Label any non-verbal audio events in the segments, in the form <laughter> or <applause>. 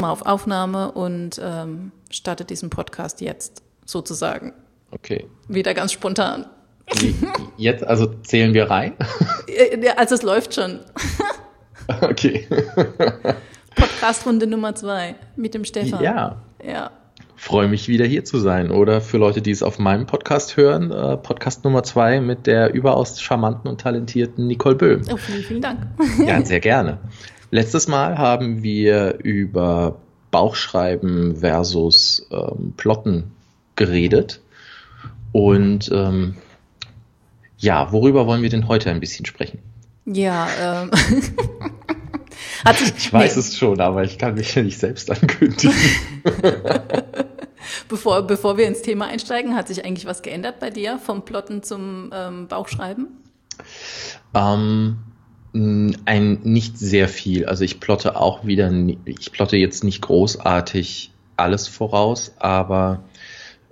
mal auf Aufnahme und ähm, starte diesen Podcast jetzt sozusagen. Okay. Wieder ganz spontan. Jetzt, also zählen wir rein? Ja, also es läuft schon. <laughs> Okay. Podcast-Runde Nummer zwei mit dem Stefan. Ja. Ja. Freue mich wieder hier zu sein. Oder für Leute, die es auf meinem Podcast hören, äh, Podcast Nummer zwei mit der überaus charmanten und talentierten Nicole Böhm. Oh, vielen, vielen Dank. Ja, sehr gerne. Letztes Mal haben wir über Bauchschreiben versus ähm, Plotten geredet. Und ähm, ja, worüber wollen wir denn heute ein bisschen sprechen? Ja, ähm. <laughs> Sich, ich weiß nee. es schon, aber ich kann mich ja nicht selbst ankündigen. <laughs> bevor, bevor wir ins Thema einsteigen, hat sich eigentlich was geändert bei dir vom Plotten zum ähm, Bauchschreiben? Ähm, ein nicht sehr viel. Also ich plotte auch wieder, ich plotte jetzt nicht großartig alles voraus, aber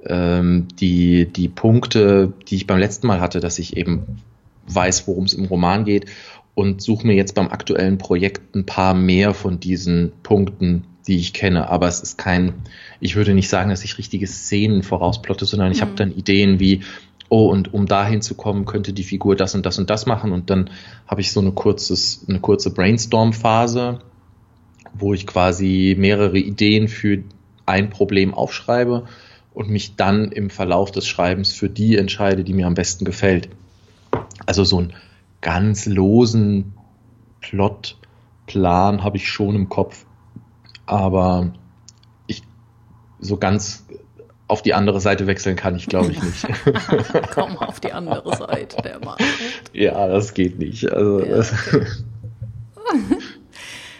ähm, die, die Punkte, die ich beim letzten Mal hatte, dass ich eben weiß, worum es im Roman geht und suche mir jetzt beim aktuellen Projekt ein paar mehr von diesen Punkten, die ich kenne. Aber es ist kein, ich würde nicht sagen, dass ich richtige Szenen vorausplotte, sondern ich mhm. habe dann Ideen wie, oh, und um dahin zu kommen, könnte die Figur das und das und das machen. Und dann habe ich so eine, kurzes, eine kurze Brainstorm-Phase, wo ich quasi mehrere Ideen für ein Problem aufschreibe und mich dann im Verlauf des Schreibens für die entscheide, die mir am besten gefällt. Also so einen ganz losen Plotplan habe ich schon im Kopf, aber ich so ganz auf die andere Seite wechseln kann ich, glaube ich, nicht. <laughs> Komm auf die andere Seite, der Mann. Ja, das geht nicht. Also, ja.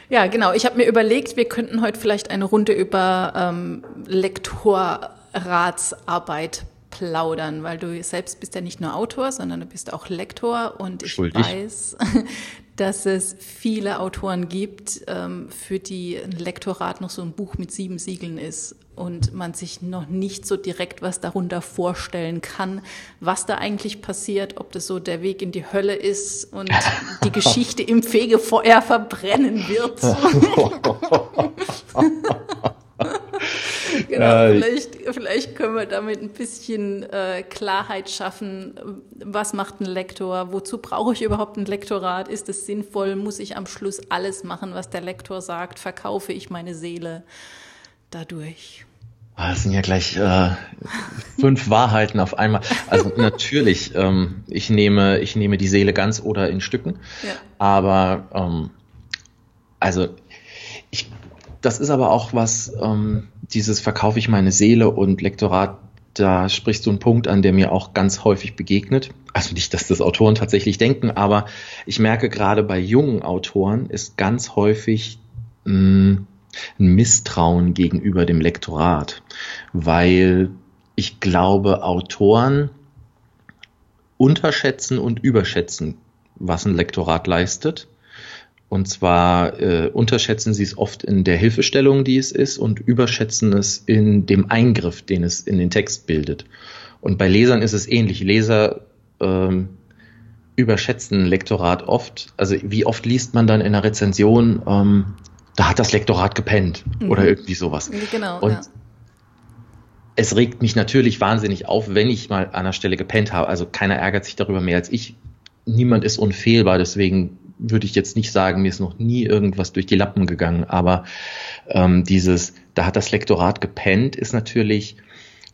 <laughs> ja genau. Ich habe mir überlegt, wir könnten heute vielleicht eine Runde über ähm, Lektorratsarbeit plaudern, weil du selbst bist ja nicht nur Autor, sondern du bist auch Lektor und ich Schuldig. weiß, dass es viele Autoren gibt, ähm, für die ein Lektorat noch so ein Buch mit sieben Siegeln ist und man sich noch nicht so direkt was darunter vorstellen kann, was da eigentlich passiert, ob das so der Weg in die Hölle ist und <laughs> die Geschichte im Fegefeuer verbrennen wird. <laughs> <laughs> <laughs> genau, äh, vielleicht, vielleicht können wir damit ein bisschen äh, Klarheit schaffen. Was macht ein Lektor? Wozu brauche ich überhaupt ein Lektorat? Ist es sinnvoll? Muss ich am Schluss alles machen, was der Lektor sagt? Verkaufe ich meine Seele dadurch? Ah, das sind ja gleich äh, fünf Wahrheiten auf einmal. Also <laughs> natürlich, ähm, ich nehme, ich nehme die Seele ganz oder in Stücken. Ja. Aber ähm, also ich, das ist aber auch was, ähm, dieses verkaufe ich meine Seele und Lektorat, da sprichst du einen Punkt an, der mir auch ganz häufig begegnet. Also nicht, dass das Autoren tatsächlich denken, aber ich merke gerade bei jungen Autoren ist ganz häufig mh, hm, ein Misstrauen gegenüber dem Lektorat, weil ich glaube, Autoren unterschätzen und überschätzen, was ein Lektorat leistet. Und zwar äh, unterschätzen sie es oft in der Hilfestellung, die es ist, und überschätzen es in dem Eingriff, den es in den Text bildet. Und bei Lesern ist es ähnlich. Leser ähm, überschätzen Lektorat oft. Also wie oft liest man dann in einer Rezension, ähm, da hat das Lektorat gepennt mhm. oder irgendwie sowas. Genau. Und ja. es regt mich natürlich wahnsinnig auf, wenn ich mal an einer Stelle gepennt habe. Also keiner ärgert sich darüber mehr als ich. Niemand ist unfehlbar, deswegen würde ich jetzt nicht sagen, mir ist noch nie irgendwas durch die Lappen gegangen, aber ähm, dieses, da hat das Lektorat gepennt, ist natürlich,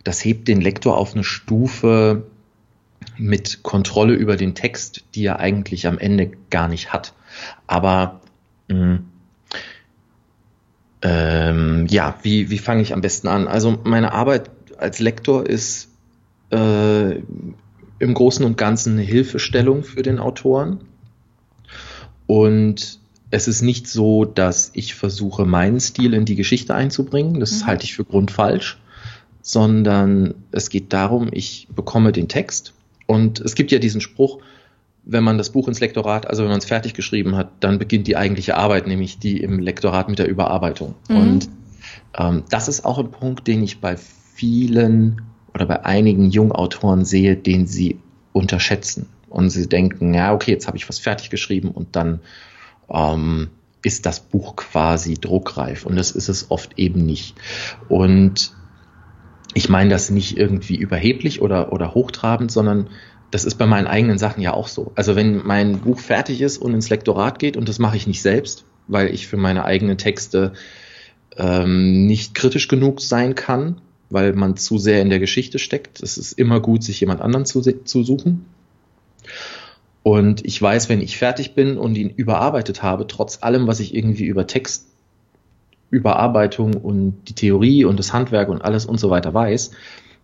das hebt den Lektor auf eine Stufe mit Kontrolle über den Text, die er eigentlich am Ende gar nicht hat. Aber mh, mm, ähm, ja, wie, wie fange ich am besten an? Also meine Arbeit als Lektor ist äh, im Großen und Ganzen eine Hilfestellung für den Autoren. Und es ist nicht so, dass ich versuche, meinen Stil in die Geschichte einzubringen. Das mhm. halte ich für grundfalsch. Sondern es geht darum, ich bekomme den Text. Und es gibt ja diesen Spruch, wenn man das Buch ins Lektorat, also wenn man es fertig geschrieben hat, dann beginnt die eigentliche Arbeit, nämlich die im Lektorat mit der Überarbeitung. Mhm. Und ähm, das ist auch ein Punkt, den ich bei vielen oder bei einigen Jungautoren sehe, den sie unterschätzen und sie denken, ja, okay, jetzt habe ich was fertig geschrieben und dann, ähm, ist das Buch quasi druckreif und das ist es oft eben nicht. Und ich meine das nicht irgendwie überheblich oder, oder hochtrabend, sondern das ist bei meinen eigenen Sachen ja auch so. Also wenn mein Buch fertig ist und ins Lektorat geht, und das mache ich nicht selbst, weil ich für meine eigenen Texte ähm, nicht kritisch genug sein kann, weil man zu sehr in der Geschichte steckt. Es ist immer gut, sich jemand anderen zu, zu suchen. Und ich weiß, wenn ich fertig bin und ihn überarbeitet habe, trotz allem, was ich irgendwie über Text, Überarbeitung und die Theorie und das Handwerk und alles und so weiter weiß,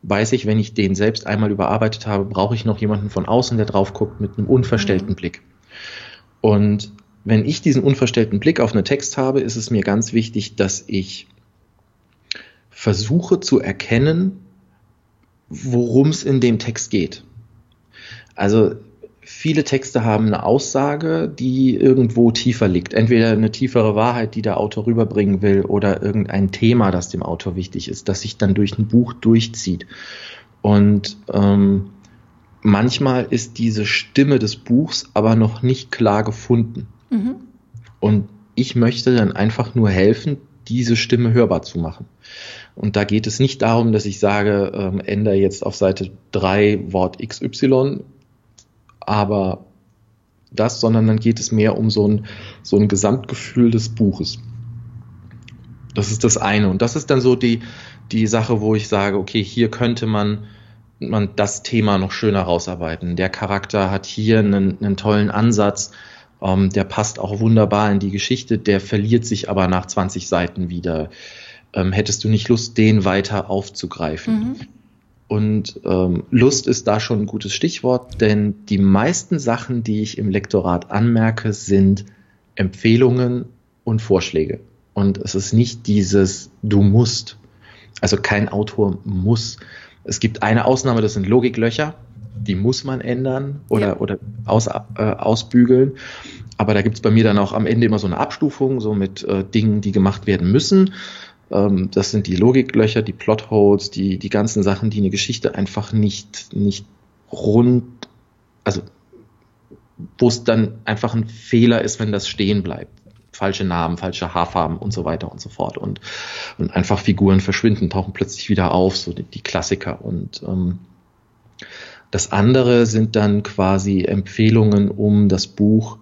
weiß ich, wenn ich den selbst einmal überarbeitet habe, brauche ich noch jemanden von außen, der drauf guckt mit einem unverstellten mhm. Blick. Und wenn ich diesen unverstellten Blick auf einen Text habe, ist es mir ganz wichtig, dass ich versuche zu erkennen, worum es in dem Text geht. Also viele Texte haben eine Aussage, die irgendwo tiefer liegt. Entweder eine tiefere Wahrheit, die der Autor rüberbringen will, oder irgendein Thema, das dem Autor wichtig ist, das sich dann durch ein Buch durchzieht. Und ähm, manchmal ist diese Stimme des Buchs aber noch nicht klar gefunden. Mhm. Und ich möchte dann einfach nur helfen, diese Stimme hörbar zu machen. Und da geht es nicht darum, dass ich sage, ähm, ändere jetzt auf Seite 3 Wort XY, aber das, sondern dann geht es mehr um so ein, so ein Gesamtgefühl des Buches. Das ist das eine. Und das ist dann so die, die Sache, wo ich sage, okay, hier könnte man, man das Thema noch schöner rausarbeiten. Der Charakter hat hier einen, einen tollen Ansatz ähm, der passt auch wunderbar in die Geschichte, der verliert sich aber nach 20 Seiten wieder. Ähm, hättest du nicht Lust, den weiter aufzugreifen? Mhm. Und ähm, Lust ist da schon ein gutes Stichwort, denn die meisten Sachen, die ich im Lektorat anmerke, sind Empfehlungen und Vorschläge. Und es ist nicht dieses Du musst. Also kein Autor muss. Es gibt eine Ausnahme, das sind Logiklöcher die muss man ändern oder, ja. oder aus, äh, ausbügeln. Aber da gibt es bei mir dann auch am Ende immer so eine Abstufung, so mit äh, Dingen, die gemacht werden müssen. Ähm, das sind die Logiklöcher, die Plotholes, die, die ganzen Sachen, die eine Geschichte einfach nicht, nicht rund, also wo es dann einfach ein Fehler ist, wenn das stehen bleibt. Falsche Namen, falsche Haarfarben und so weiter und so fort. Und, und einfach Figuren verschwinden, tauchen plötzlich wieder auf, so die, die Klassiker. Und ähm, das andere sind dann quasi Empfehlungen, um das Buch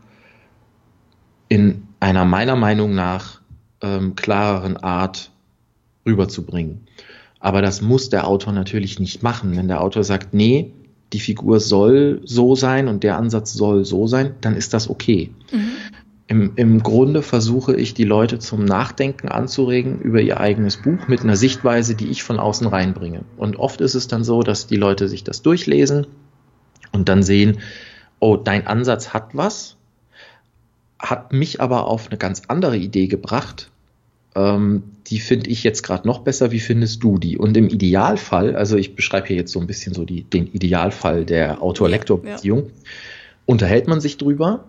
in einer meiner Meinung nach ähm, klareren Art rüberzubringen. Aber das muss der Autor natürlich nicht machen. Wenn der Autor sagt, nee, die Figur soll so sein und der Ansatz soll so sein, dann ist das okay. Mhm. Im, Im Grunde versuche ich, die Leute zum Nachdenken anzuregen über ihr eigenes Buch mit einer Sichtweise, die ich von außen reinbringe. Und oft ist es dann so, dass die Leute sich das durchlesen und dann sehen, oh, dein Ansatz hat was, hat mich aber auf eine ganz andere Idee gebracht. Ähm, die finde ich jetzt gerade noch besser. Wie findest du die? Und im Idealfall, also ich beschreibe hier jetzt so ein bisschen so die, den Idealfall der Autor-Lektor-Beziehung, ja. unterhält man sich drüber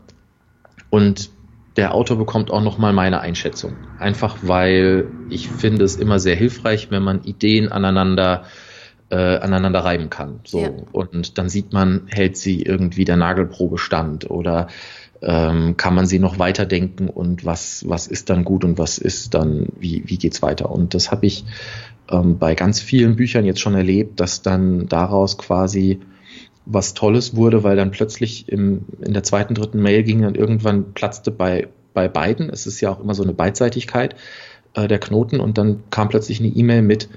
und der Autor bekommt auch nochmal meine Einschätzung. Einfach weil ich finde es immer sehr hilfreich, wenn man Ideen aneinander äh, aneinander reiben kann. So. Ja. Und dann sieht man, hält sie irgendwie der Nagelprobe stand oder ähm, kann man sie noch weiterdenken und was, was ist dann gut und was ist dann, wie, wie geht's weiter? Und das habe ich ähm, bei ganz vielen Büchern jetzt schon erlebt, dass dann daraus quasi was Tolles wurde, weil dann plötzlich im, in der zweiten, dritten Mail ging dann irgendwann platzte bei, bei beiden, es ist ja auch immer so eine Beidseitigkeit äh, der Knoten und dann kam plötzlich eine E-Mail mit,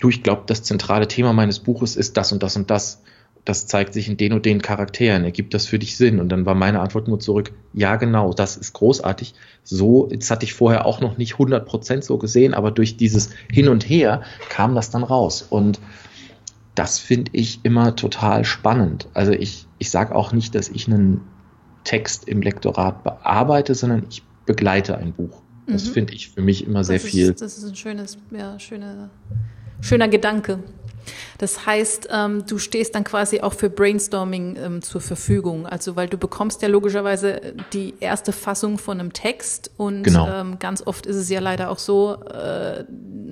du, ich glaube, das zentrale Thema meines Buches ist das und das und das. Das zeigt sich in den und den Charakteren. Ergibt das für dich Sinn? Und dann war meine Antwort nur zurück, ja, genau, das ist großartig. So, jetzt hatte ich vorher auch noch nicht 100% so gesehen, aber durch dieses Hin und Her kam das dann raus. Und das finde ich immer total spannend. Also ich, ich sage auch nicht, dass ich einen Text im Lektorat bearbeite, sondern ich begleite ein Buch. Das mhm. finde ich für mich immer sehr ist, viel. Das ist ein schönes, ja, schöne, schöner Gedanke. Das heißt, ähm, du stehst dann quasi auch für Brainstorming ähm, zur Verfügung. Also, weil du bekommst ja logischerweise die erste Fassung von einem Text und genau. ähm, ganz oft ist es ja leider auch so, äh,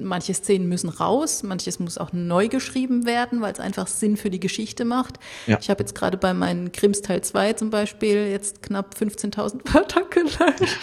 manche Szenen müssen raus, manches muss auch neu geschrieben werden, weil es einfach Sinn für die Geschichte macht. Ja. Ich habe jetzt gerade bei meinen Grimms Teil 2 zum Beispiel jetzt knapp 15.000 Wörter gelöscht.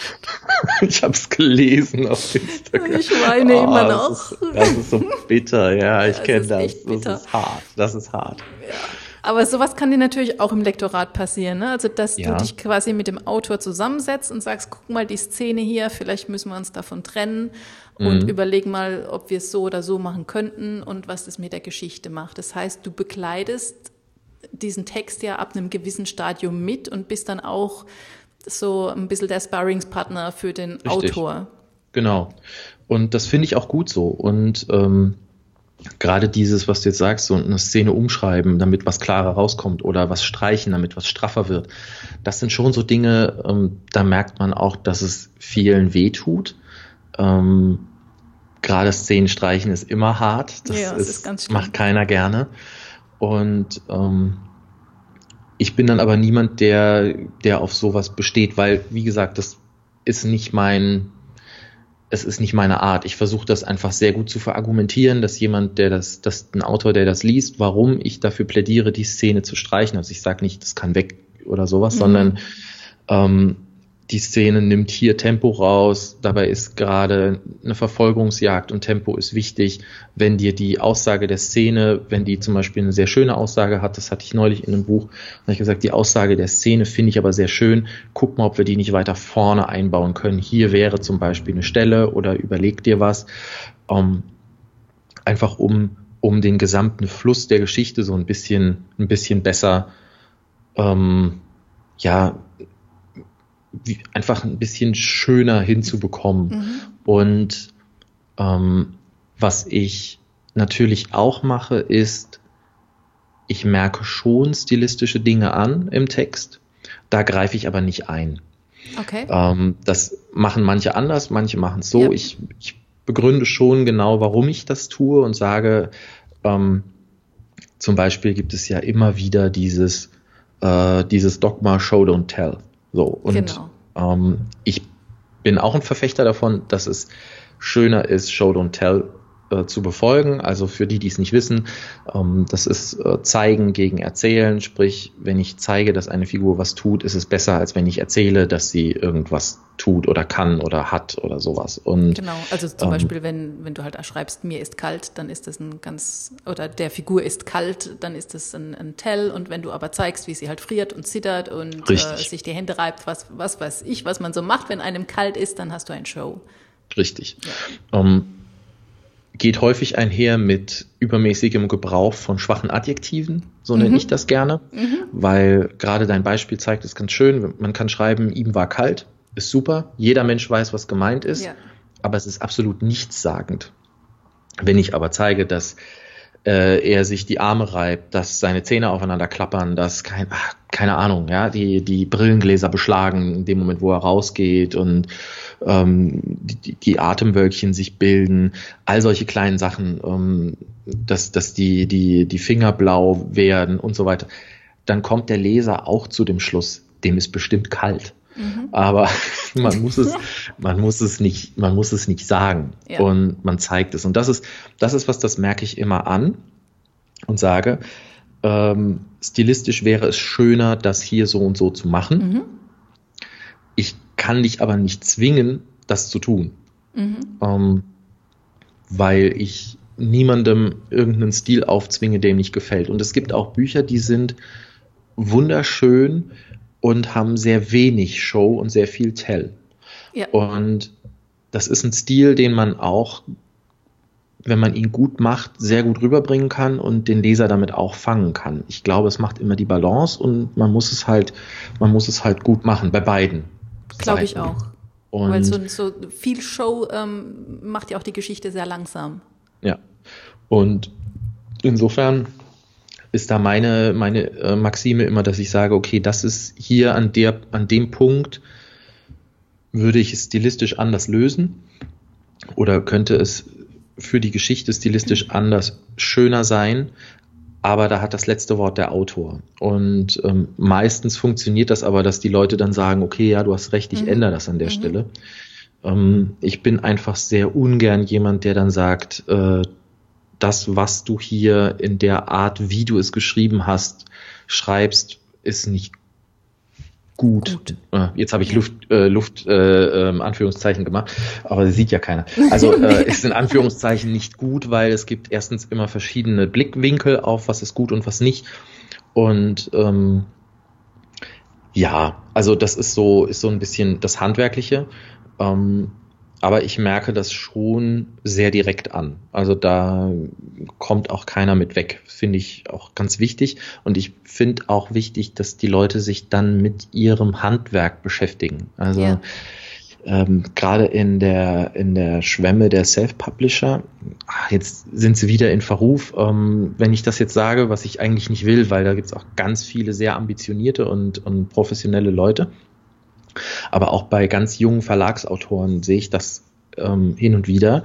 ich habe es gelesen auf <laughs> Instagram. Ich weine oh, immer noch. Das ist, das ist so bitter, ja, ich kenne <laughs> das. Das ist hart, das ist hart. Ja. Aber sowas kann dir natürlich auch im Lektorat passieren. Ne? Also, dass ja. du dich quasi mit dem Autor zusammensetzt und sagst, guck mal die Szene hier, vielleicht müssen wir uns davon trennen und mhm. überlegen mal, ob wir es so oder so machen könnten und was das mit der Geschichte macht. Das heißt, du bekleidest diesen Text ja ab einem gewissen Stadium mit und bist dann auch so ein bisschen der Sparringspartner für den Richtig. Autor. Genau. Und das finde ich auch gut so. Und ähm, gerade dieses, was du jetzt sagst, so eine Szene umschreiben, damit was klarer rauskommt oder was streichen, damit was straffer wird, das sind schon so Dinge, ähm, da merkt man auch, dass es vielen wehtut. Ähm, gerade Szenen streichen ist immer hart. Das, ja, das ist, ist macht keiner gerne. Und ähm, ich bin dann aber niemand, der, der auf sowas besteht, weil, wie gesagt, das ist nicht mein, es ist nicht meine Art. Ich versuche das einfach sehr gut zu verargumentieren, dass jemand, der das, dass ein Autor, der das liest, warum ich dafür plädiere, die Szene zu streichen. Also ich sage nicht, das kann weg oder sowas, mhm. sondern ähm, die Szene nimmt hier Tempo raus, dabei ist gerade eine Verfolgungsjagd und Tempo ist wichtig. Wenn dir die Aussage der Szene, wenn die zum Beispiel eine sehr schöne Aussage hat, das hatte ich neulich in einem Buch, habe ich gesagt, die Aussage der Szene finde ich aber sehr schön, guck mal, ob wir die nicht weiter vorne einbauen können. Hier wäre zum Beispiel eine Stelle oder überleg dir was, ähm, einfach um, um den gesamten Fluss der Geschichte so ein bisschen, ein bisschen besser, ähm, ja, einfach ein bisschen schöner hinzubekommen. Mhm. Und ähm, was ich natürlich auch mache, ist, ich merke schon stilistische Dinge an im Text, da greife ich aber nicht ein. Okay. Ähm, das machen manche anders, manche machen es so. Ja. Ich, ich begründe schon genau, warum ich das tue und sage, ähm, zum Beispiel gibt es ja immer wieder dieses, äh, dieses Dogma Show Don't Tell. So, und genau. ähm, ich bin auch ein Verfechter davon, dass es schöner ist, Show Don't Tell äh, zu befolgen. Also für die, die es nicht wissen, ähm, das ist äh, Zeigen gegen Erzählen. Sprich, wenn ich zeige, dass eine Figur was tut, ist es besser, als wenn ich erzähle, dass sie irgendwas tut oder kann oder hat oder sowas. Und, genau, also zum ähm, Beispiel, wenn, wenn du halt schreibst, mir ist kalt, dann ist das ein ganz, oder der Figur ist kalt, dann ist das ein, ein Tell. Und wenn du aber zeigst, wie sie halt friert und zittert und äh, sich die Hände reibt, was, was weiß ich, was man so macht, wenn einem kalt ist, dann hast du ein Show. Richtig. Ja. Ähm, geht häufig einher mit übermäßigem Gebrauch von schwachen Adjektiven, so mhm. nenne ich das gerne, mhm. weil gerade dein Beispiel zeigt es ganz schön. Man kann schreiben, ihm war kalt, ist super, jeder Mensch weiß, was gemeint ist, ja. aber es ist absolut nichtssagend. Wenn ich aber zeige, dass äh, er sich die Arme reibt, dass seine Zähne aufeinander klappern, dass kein, ach, keine Ahnung, ja, die, die Brillengläser beschlagen in dem Moment, wo er rausgeht und ähm, die, die Atemwölkchen sich bilden, all solche kleinen Sachen, ähm, dass, dass die, die, die Finger blau werden und so weiter, dann kommt der Leser auch zu dem Schluss, dem ist bestimmt kalt. Mhm. Aber <laughs> man muss es, man muss es nicht, man muss es nicht sagen. Ja. Und man zeigt es. Und das ist, das ist was, das merke ich immer an und sage, ähm, stilistisch wäre es schöner, das hier so und so zu machen. Mhm. Ich kann dich aber nicht zwingen, das zu tun. Mhm. Ähm, weil ich niemandem irgendeinen Stil aufzwinge, dem nicht gefällt. Und es gibt auch Bücher, die sind wunderschön, und haben sehr wenig Show und sehr viel Tell. Ja. Und das ist ein Stil, den man auch, wenn man ihn gut macht, sehr gut rüberbringen kann und den Leser damit auch fangen kann. Ich glaube, es macht immer die Balance und man muss es halt, man muss es halt gut machen bei beiden. Glaube ich auch. Und Weil so, so viel Show ähm, macht ja auch die Geschichte sehr langsam. Ja. Und insofern ist da meine, meine äh, Maxime immer, dass ich sage, okay, das ist hier an der, an dem Punkt würde ich es stilistisch anders lösen oder könnte es für die Geschichte stilistisch anders schöner sein, aber da hat das letzte Wort der Autor. Und ähm, meistens funktioniert das aber, dass die Leute dann sagen, okay, ja, du hast recht, ich mhm. ändere das an der mhm. Stelle. Ähm, ich bin einfach sehr ungern jemand, der dann sagt, äh, das, was du hier in der Art, wie du es geschrieben hast, schreibst, ist nicht gut. gut. Äh, jetzt habe ich Luft, äh, Luft äh, äh, Anführungszeichen gemacht, aber das sieht ja keiner. Also <laughs> äh, ist in Anführungszeichen nicht gut, weil es gibt erstens immer verschiedene Blickwinkel auf, was ist gut und was nicht. Und ähm, ja, also das ist so, ist so ein bisschen das Handwerkliche. Ähm, aber ich merke das schon sehr direkt an. Also da kommt auch keiner mit weg. Finde ich auch ganz wichtig. Und ich finde auch wichtig, dass die Leute sich dann mit ihrem Handwerk beschäftigen. Also ja. ähm, gerade in der, in der Schwemme der Self-Publisher, ah, jetzt sind sie wieder in Verruf, ähm, wenn ich das jetzt sage, was ich eigentlich nicht will, weil da gibt es auch ganz viele sehr ambitionierte und, und professionelle Leute. Aber auch bei ganz jungen Verlagsautoren sehe ich das ähm, hin und wieder,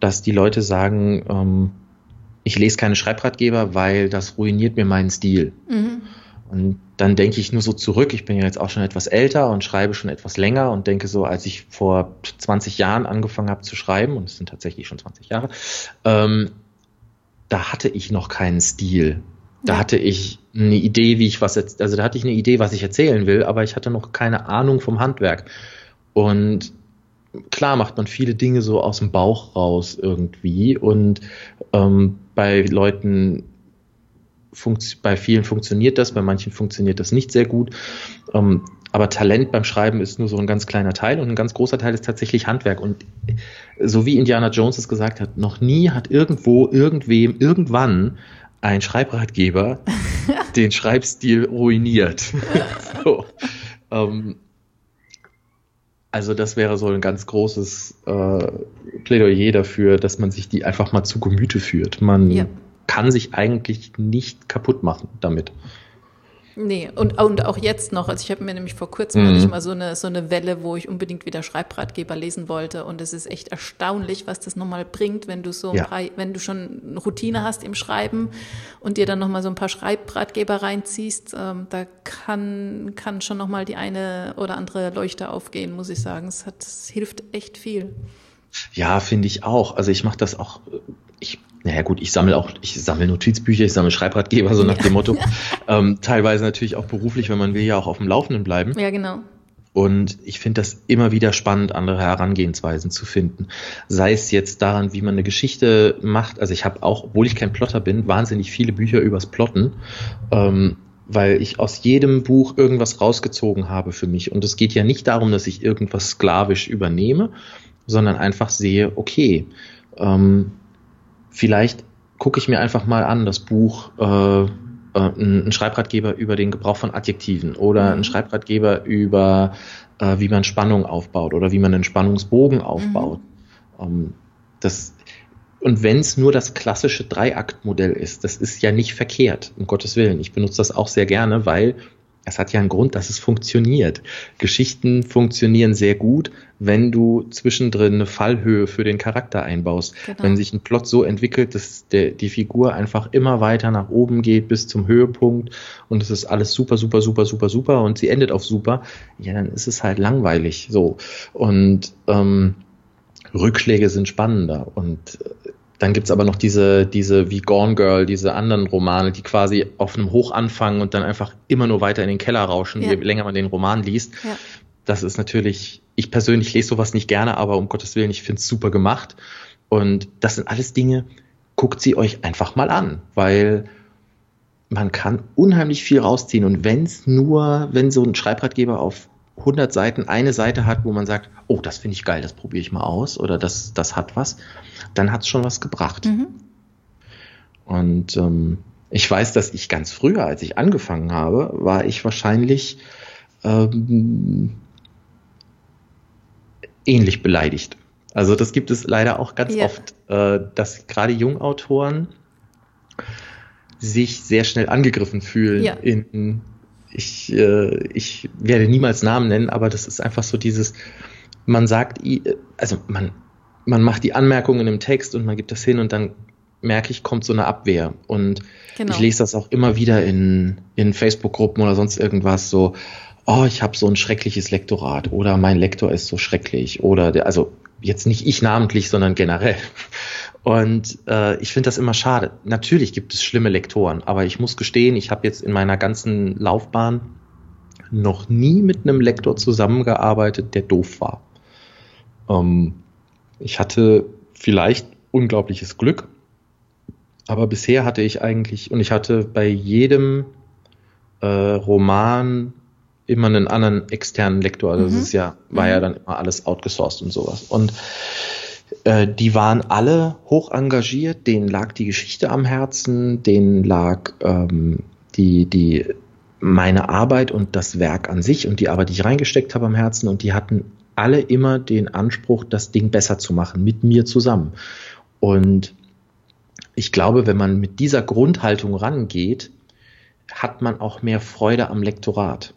dass die Leute sagen, ähm, ich lese keine Schreibratgeber, weil das ruiniert mir meinen Stil. Mhm. Und dann denke ich nur so zurück, ich bin ja jetzt auch schon etwas älter und schreibe schon etwas länger und denke so, als ich vor 20 Jahren angefangen habe zu schreiben, und es sind tatsächlich schon 20 Jahre, ähm, da hatte ich noch keinen Stil. Da ja. hatte ich eine Idee, wie ich was jetzt, also da hatte ich eine Idee, was ich erzählen will, aber ich hatte noch keine Ahnung vom Handwerk. Und klar macht man viele Dinge so aus dem Bauch raus irgendwie und ähm, bei Leuten bei vielen funktioniert das, bei manchen funktioniert das nicht sehr gut. Ähm, aber Talent beim Schreiben ist nur so ein ganz kleiner Teil und ein ganz großer Teil ist tatsächlich Handwerk. Und so wie Indiana Jones es gesagt hat, noch nie hat irgendwo, irgendwem, irgendwann ein Schreibratgeber <laughs> den Schreibstil ruiniert. <laughs> so. ähm, also das wäre so ein ganz großes äh, Plädoyer dafür, dass man sich die einfach mal zu Gemüte führt. Man ja. kann sich eigentlich nicht kaputt machen damit. Nee, und, und auch jetzt noch, also ich habe mir nämlich vor kurzem mhm. mal so eine, so eine Welle, wo ich unbedingt wieder Schreibratgeber lesen wollte und es ist echt erstaunlich, was das nochmal bringt, wenn du so ja. paar, wenn du schon eine Routine hast im Schreiben und dir dann nochmal so ein paar Schreibratgeber reinziehst, ähm, da kann, kann schon nochmal die eine oder andere Leuchte aufgehen, muss ich sagen. Es, hat, es hilft echt viel. Ja, finde ich auch. Also ich mache das auch, ich naja gut, ich sammle auch, ich sammle Notizbücher, ich sammle Schreibratgeber, so nach dem Motto. <laughs> ähm, teilweise natürlich auch beruflich, wenn man will ja auch auf dem Laufenden bleiben. Ja, genau. Und ich finde das immer wieder spannend, andere Herangehensweisen zu finden. Sei es jetzt daran, wie man eine Geschichte macht. Also ich habe auch, obwohl ich kein Plotter bin, wahnsinnig viele Bücher übers Plotten, ähm, weil ich aus jedem Buch irgendwas rausgezogen habe für mich. Und es geht ja nicht darum, dass ich irgendwas sklavisch übernehme, sondern einfach sehe, okay, ähm, vielleicht gucke ich mir einfach mal an das Buch, äh, äh, ein Schreibratgeber über den Gebrauch von Adjektiven oder ein mhm. Schreibratgeber über, äh, wie man Spannung aufbaut oder wie man einen Spannungsbogen aufbaut. Mhm. Ähm, das, und wenn es nur das klassische Dreiaktmodell ist, das ist ja nicht verkehrt, um Gottes Willen. Ich benutze das auch sehr gerne, weil es hat ja einen Grund, dass es funktioniert. Geschichten funktionieren sehr gut, wenn du zwischendrin eine Fallhöhe für den Charakter einbaust. Genau. Wenn sich ein Plot so entwickelt, dass der, die Figur einfach immer weiter nach oben geht bis zum Höhepunkt und es ist alles super, super, super, super, super und sie endet auf super, ja, dann ist es halt langweilig. So. Und ähm, Rückschläge sind spannender und äh, dann gibt's aber noch diese, diese wie Gone Girl, diese anderen Romane, die quasi auf einem Hoch anfangen und dann einfach immer nur weiter in den Keller rauschen, ja. je länger man den Roman liest. Ja. Das ist natürlich, ich persönlich lese sowas nicht gerne, aber um Gottes Willen, ich finde es super gemacht. Und das sind alles Dinge, guckt sie euch einfach mal an, weil man kann unheimlich viel rausziehen. Und wenn es nur, wenn so ein Schreibratgeber auf 100 Seiten eine Seite hat, wo man sagt, oh, das finde ich geil, das probiere ich mal aus oder das, das hat was, dann hat es schon was gebracht. Mhm. Und ähm, ich weiß, dass ich ganz früher, als ich angefangen habe, war ich wahrscheinlich ähm, ähnlich beleidigt. Also das gibt es leider auch ganz ja. oft, äh, dass gerade Jungautoren sich sehr schnell angegriffen fühlen ja. in ich, äh, ich werde niemals Namen nennen, aber das ist einfach so dieses, man sagt, also man, man macht die Anmerkungen im Text und man gibt das hin und dann merke ich, kommt so eine Abwehr. Und genau. ich lese das auch immer wieder in, in Facebook-Gruppen oder sonst irgendwas so, oh, ich habe so ein schreckliches Lektorat oder mein Lektor ist so schrecklich oder der, also jetzt nicht ich namentlich, sondern generell. Und äh, ich finde das immer schade. Natürlich gibt es schlimme Lektoren, aber ich muss gestehen, ich habe jetzt in meiner ganzen Laufbahn noch nie mit einem Lektor zusammengearbeitet, der doof war. Ähm, ich hatte vielleicht unglaubliches Glück, aber bisher hatte ich eigentlich, und ich hatte bei jedem äh, Roman immer einen anderen externen Lektor. Also mhm. das ist ja, war ja mhm. dann immer alles outgesourced und sowas. Und äh, die waren alle hoch engagiert, denen lag die Geschichte am Herzen, denen lag ähm, die, die meine Arbeit und das Werk an sich und die Arbeit, die ich reingesteckt habe am Herzen und die hatten alle immer den Anspruch, das Ding besser zu machen, mit mir zusammen. Und ich glaube, wenn man mit dieser Grundhaltung rangeht, hat man auch mehr Freude am Lektorat.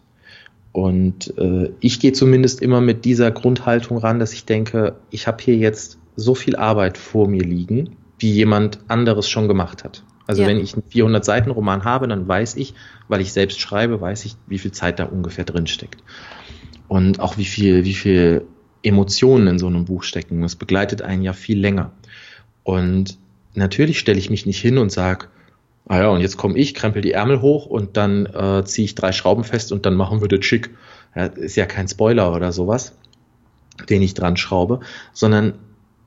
Und äh, ich gehe zumindest immer mit dieser Grundhaltung ran, dass ich denke, ich habe hier jetzt so viel Arbeit vor mir liegen, wie jemand anderes schon gemacht hat. Also ja. wenn ich einen 400 Seiten Roman habe, dann weiß ich, weil ich selbst schreibe, weiß ich, wie viel Zeit da ungefähr drin steckt. Und auch wie viel, wie viel Emotionen in so einem Buch stecken. Das begleitet einen ja viel länger. Und natürlich stelle ich mich nicht hin und sage, ah ja, und jetzt komme ich, krempel die Ärmel hoch und dann äh, ziehe ich drei Schrauben fest und dann machen wir das schick. Ja, ist ja kein Spoiler oder sowas, den ich dran schraube, sondern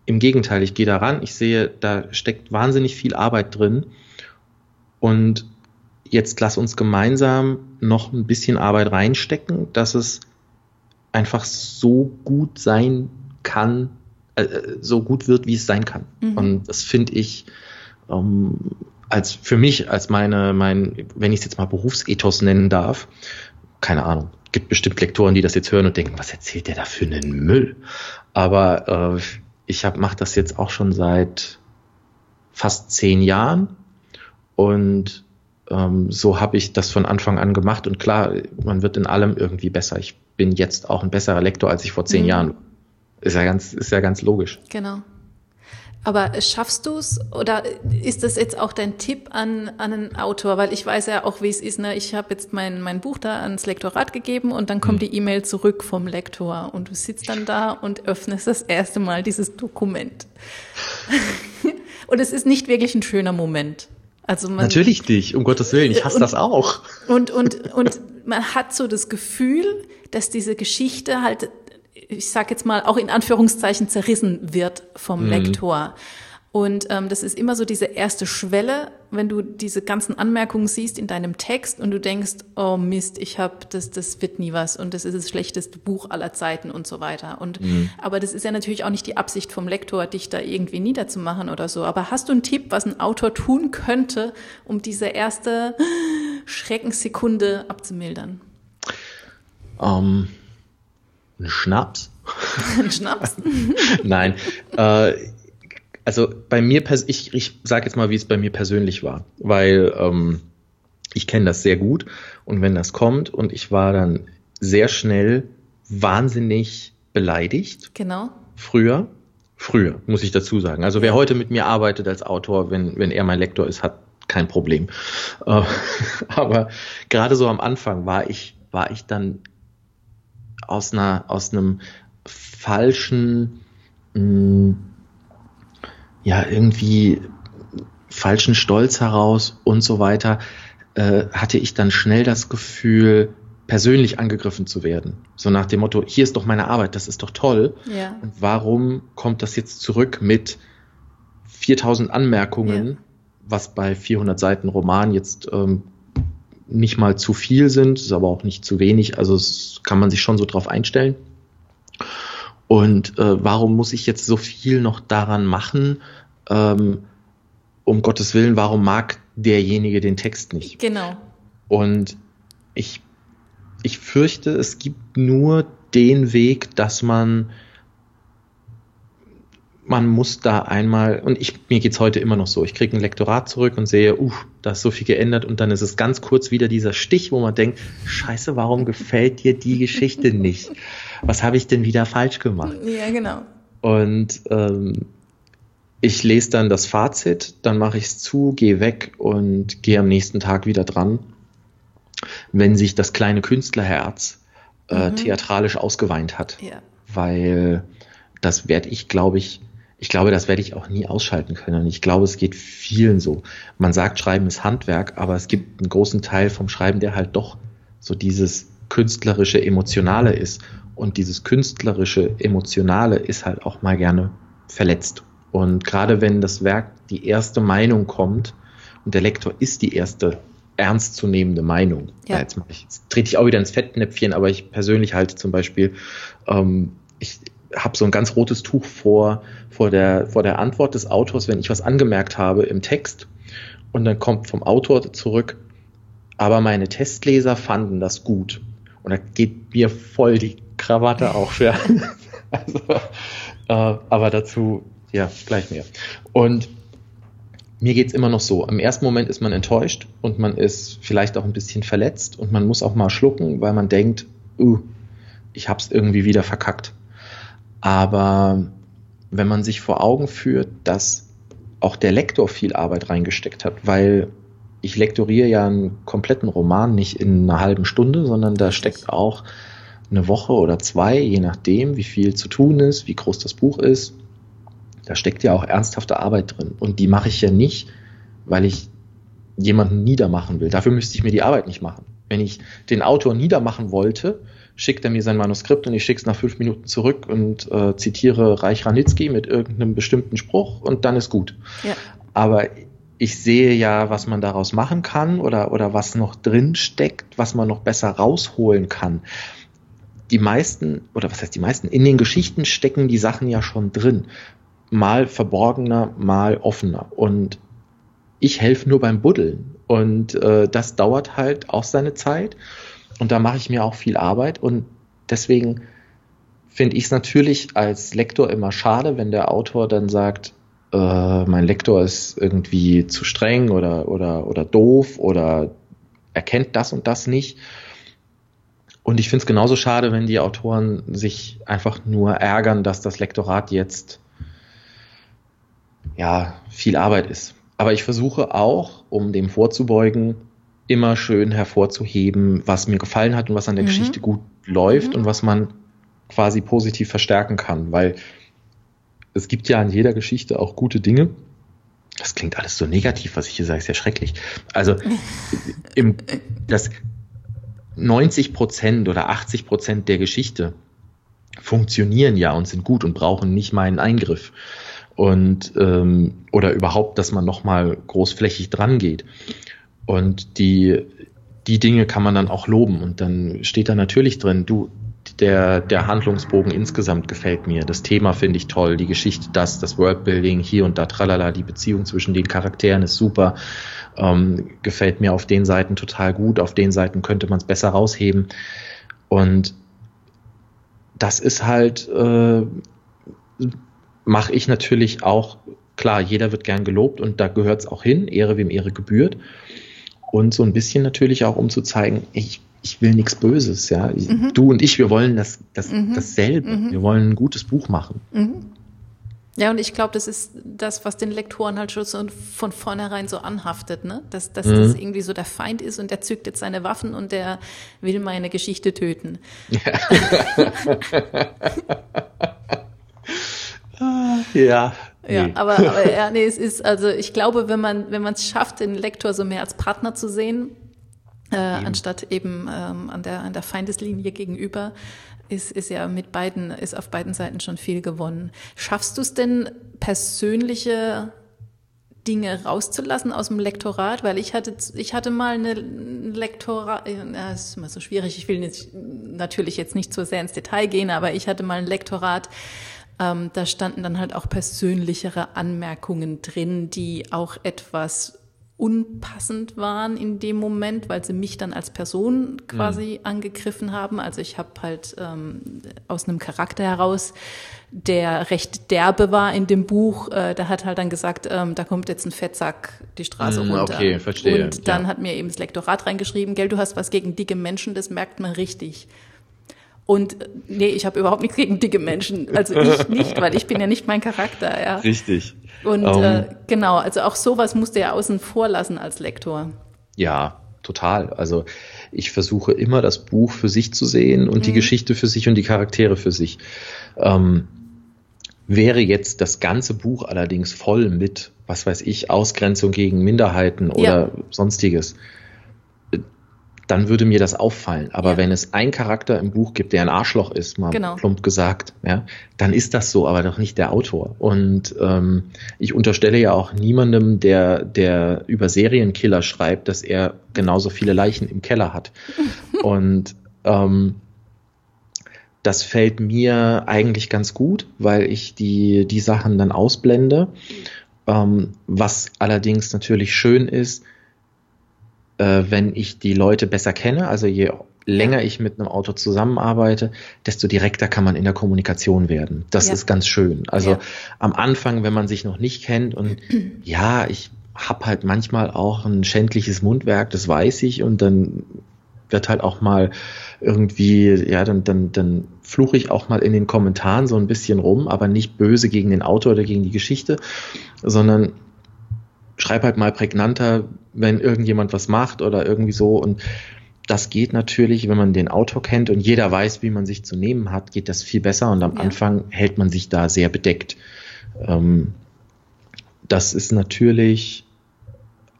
im Gegenteil, ich gehe da ran, ich sehe, da steckt wahnsinnig viel Arbeit drin und jetzt lass uns gemeinsam noch ein bisschen Arbeit reinstecken, dass es einfach so gut sein kann, äh, so gut wird, wie es sein kann. Mhm. Und das finde ich ähm, als für mich als meine mein, wenn ich es jetzt mal Berufsethos nennen darf, keine Ahnung, gibt bestimmt Lektoren, die das jetzt hören und denken, was erzählt der da für einen Müll? Aber äh, ich mache das jetzt auch schon seit fast zehn Jahren und ähm, so habe ich das von Anfang an gemacht und klar, man wird in allem irgendwie besser. Ich bin jetzt auch ein besserer Lektor, als ich vor zehn mhm. Jahren war. Ist ja ganz, ist ja ganz logisch. Genau. Aber schaffst du es oder ist das jetzt auch dein Tipp an, an einen Autor? Weil ich weiß ja auch, wie es ist. Ne? Ich habe jetzt mein, mein Buch da ans Lektorat gegeben und dann kommt mhm. die E-Mail zurück vom Lektor und du sitzt dann da und öffnest das erste Mal dieses Dokument. <laughs> und es ist nicht wirklich ein schöner Moment. Also man, Natürlich nicht, um Gottes Willen, ich hasse und, das auch. Und, und, und man hat so das Gefühl, dass diese Geschichte halt ich sage jetzt mal, auch in Anführungszeichen zerrissen wird vom mhm. Lektor. Und ähm, das ist immer so diese erste Schwelle, wenn du diese ganzen Anmerkungen siehst in deinem Text und du denkst, oh Mist, ich habe das, das wird nie was und das ist das schlechteste Buch aller Zeiten und so weiter. Und mhm. aber das ist ja natürlich auch nicht die Absicht vom Lektor, dich da irgendwie niederzumachen oder so. Aber hast du einen Tipp, was ein Autor tun könnte, um diese erste <gasps> Schreckensekunde abzumildern? Um, ähm, ein Schnaps? Ein Schnaps? <laughs> Nein. Äh, also bei mir, ich, ich sage jetzt mal, wie es bei mir persönlich war, weil ähm, ich kenne das sehr gut und wenn das kommt und ich war dann sehr schnell wahnsinnig beleidigt. Genau. Früher, früher muss ich dazu sagen. Also wer heute mit mir arbeitet als Autor, wenn wenn er mein Lektor ist, hat kein Problem. Äh, <laughs> aber gerade so am Anfang war ich war ich dann aus einer, aus einem falschen, mh, mm, ja, irgendwie falschen Stolz heraus und so weiter, äh, hatte ich dann schnell das Gefühl, persönlich angegriffen zu werden. So nach dem Motto, hier ist doch meine Arbeit, das ist doch toll. Ja. Und warum kommt das jetzt zurück mit 4000 Anmerkungen, ja. was bei 400 Seiten Roman jetzt ähm, nicht mal zu viel sind, ist aber auch nicht zu wenig. Also es kann man sich schon so drauf einstellen. Und äh, warum muss ich jetzt so viel noch daran machen? Ähm, um Gottes Willen, warum mag derjenige den Text nicht? Genau. Und ich, ich fürchte, es gibt nur den Weg, dass man man muss da einmal, und ich, mir geht's heute immer noch so, ich kriege ein Lektorat zurück und sehe, uh, da ist so viel geändert und dann ist es ganz kurz wieder dieser Stich, wo man denkt, scheiße, warum gefällt dir die Geschichte nicht? Was habe ich denn wieder falsch gemacht? Ja, genau. Und ähm, ich lese dann das Fazit, dann mache ich es zu, gehe weg und gehe am nächsten Tag wieder dran. Wenn sich das kleine Künstlerherz äh, mhm. theatralisch ausgeweint hat. Ja. Weil das werde ich, glaube ich, ich glaube, das werde ich auch nie ausschalten können. Und ich glaube, es geht vielen so. Man sagt, Schreiben ist Handwerk, aber es gibt einen großen Teil vom Schreiben, der halt doch so dieses künstlerische, emotionale ist. Und dieses künstlerische, emotionale ist halt auch mal gerne verletzt. Und gerade wenn das Werk die erste Meinung kommt und der Lektor ist die erste ernstzunehmende Meinung. Ja. Ja, jetzt, ich, jetzt trete ich auch wieder ins Fettnäpfchen, aber ich persönlich halte zum Beispiel, ähm, ich habe so ein ganz rotes Tuch vor, vor, der, vor der Antwort des Autors, wenn ich was angemerkt habe im Text und dann kommt vom Autor zurück, aber meine Testleser fanden das gut. Und da geht mir voll die Krawatte auf. Ja. <laughs> also, äh, aber dazu, ja, gleich mehr. Und mir geht's immer noch so. Im ersten Moment ist man enttäuscht und man ist vielleicht auch ein bisschen verletzt und man muss auch mal schlucken, weil man denkt, uh, ich hab's irgendwie wieder verkackt. Aber wenn man sich vor Augen führt, dass auch der Lektor viel Arbeit reingesteckt hat, weil ich lektoriere ja einen kompletten Roman nicht in einer halben Stunde, sondern da steckt auch eine Woche oder zwei, je nachdem, wie viel zu tun ist, wie groß das Buch ist. Da steckt ja auch ernsthafte Arbeit drin. Und die mache ich ja nicht, weil ich jemanden niedermachen will. Dafür müsste ich mir die Arbeit nicht machen. Wenn ich den Autor niedermachen wollte, schickt er mir sein Manuskript und ich schicke es nach fünf Minuten zurück und äh, zitiere Reich Ranitzky mit irgendeinem bestimmten Spruch und dann ist gut. Ja. Aber ich sehe ja, was man daraus machen kann oder, oder was noch drin steckt, was man noch besser rausholen kann. Die meisten, oder was heißt die meisten, in den Geschichten stecken die Sachen ja schon drin. Mal verborgener, mal offener. Und ich helfe nur beim Buddeln. Und äh, das dauert halt auch seine Zeit. Und da mache ich mir auch viel Arbeit. Und deswegen finde ich es natürlich als Lektor immer schade, wenn der Autor dann sagt, äh, mein Lektor ist irgendwie zu streng oder, oder, oder doof oder erkennt das und das nicht. Und ich finde es genauso schade, wenn die Autoren sich einfach nur ärgern, dass das Lektorat jetzt ja viel Arbeit ist. Aber ich versuche auch, um dem vorzubeugen, immer schön hervorzuheben, was mir gefallen hat und was an der mhm. Geschichte gut läuft mhm. und was man quasi positiv verstärken kann, weil es gibt ja an jeder Geschichte auch gute Dinge. Das klingt alles so negativ, was ich hier sage, ist ja schrecklich. Also <laughs> im, das 90 Prozent oder 80 Prozent der Geschichte funktionieren ja und sind gut und brauchen nicht meinen Eingriff und ähm, oder überhaupt, dass man noch mal großflächig dran geht. Und die die Dinge kann man dann auch loben und dann steht da natürlich drin, du der, der Handlungsbogen insgesamt gefällt mir. Das Thema finde ich toll, die Geschichte, das, das Worldbuilding hier und da, tralala, die Beziehung zwischen den Charakteren ist super. Ähm, gefällt mir auf den Seiten total gut, auf den Seiten könnte man es besser rausheben. Und das ist halt, äh, mache ich natürlich auch, klar, jeder wird gern gelobt und da gehört es auch hin, Ehre wem Ehre gebührt. Und so ein bisschen natürlich auch, um zu zeigen, ich ich will nichts Böses, ja. Mhm. Du und ich, wir wollen das, das mhm. dasselbe. Mhm. Wir wollen ein gutes Buch machen. Mhm. Ja, und ich glaube, das ist das, was den Lektoren halt schon so von vornherein so anhaftet, ne? Dass, dass das mhm. irgendwie so der Feind ist und der zückt jetzt seine Waffen und der will meine Geschichte töten. Ja. <laughs> ja. Nee. Ja, aber, <laughs> aber ja, nee, es ist, also ich glaube, wenn man, wenn man es schafft, den Lektor so mehr als Partner zu sehen, äh, anstatt eben ähm, an, der, an der Feindeslinie gegenüber, ist, ist ja mit beiden, ist auf beiden Seiten schon viel gewonnen. Schaffst du es denn, persönliche Dinge rauszulassen aus dem Lektorat? Weil ich hatte, ich hatte mal eine Lektorat, ja, ist immer so schwierig, ich will nicht, natürlich jetzt nicht so sehr ins Detail gehen, aber ich hatte mal ein Lektorat, ähm, da standen dann halt auch persönlichere Anmerkungen drin, die auch etwas unpassend waren in dem Moment, weil sie mich dann als Person quasi mhm. angegriffen haben. Also ich habe halt ähm, aus einem Charakter heraus, der recht derbe war in dem Buch, äh, der hat halt dann gesagt, ähm, da kommt jetzt ein Fettsack die Straße mhm, runter. Okay, verstehe. Und dann ja. hat mir eben das Lektorat reingeschrieben, gell, du hast was gegen dicke Menschen, das merkt man richtig. Und äh, nee, ich habe überhaupt nichts gegen dicke Menschen. Also ich <laughs> nicht, weil ich bin ja nicht mein Charakter. Ja. Richtig. Und um, äh, ähm. genau, also auch sowas musst du ja außen vor lassen als Lektor. Ja, total. Also ich versuche immer das Buch für sich zu sehen und mhm. die Geschichte für sich und die Charaktere für sich. Ähm, wäre jetzt das ganze Buch allerdings voll mit, was weiß ich, Ausgrenzung gegen Minderheiten oder ja. sonstiges, dann würde mir das auffallen. Aber ja. wenn es einen Charakter im Buch gibt, der ein Arschloch ist, mal genau. plump gesagt, ja, dann ist das so, aber doch nicht der Autor. Und ähm, ich unterstelle ja auch niemandem, der, der über Serienkiller schreibt, dass er genauso viele Leichen im Keller hat. <laughs> Und ähm, das fällt mir eigentlich ganz gut, weil ich die, die Sachen dann ausblende. Ähm, was allerdings natürlich schön ist, äh, wenn ich die Leute besser kenne, also je länger ich mit einem Autor zusammenarbeite, desto direkter kann man in der Kommunikation werden. Das ja. ist ganz schön. Also ja. am Anfang, wenn man sich noch nicht kennt und <clears throat> ja, ich habe halt manchmal auch ein schändliches Mundwerk, das weiß ich und dann wird halt auch mal irgendwie, ja, dann, dann, dann fluche ich auch mal in den Kommentaren so ein bisschen rum, aber nicht böse gegen den Autor oder gegen die Geschichte, sondern schreib halt mal prägnanter, wenn irgendjemand was macht oder irgendwie so. Und das geht natürlich, wenn man den Autor kennt und jeder weiß, wie man sich zu nehmen hat, geht das viel besser und am ja. Anfang hält man sich da sehr bedeckt. Ähm, das ist natürlich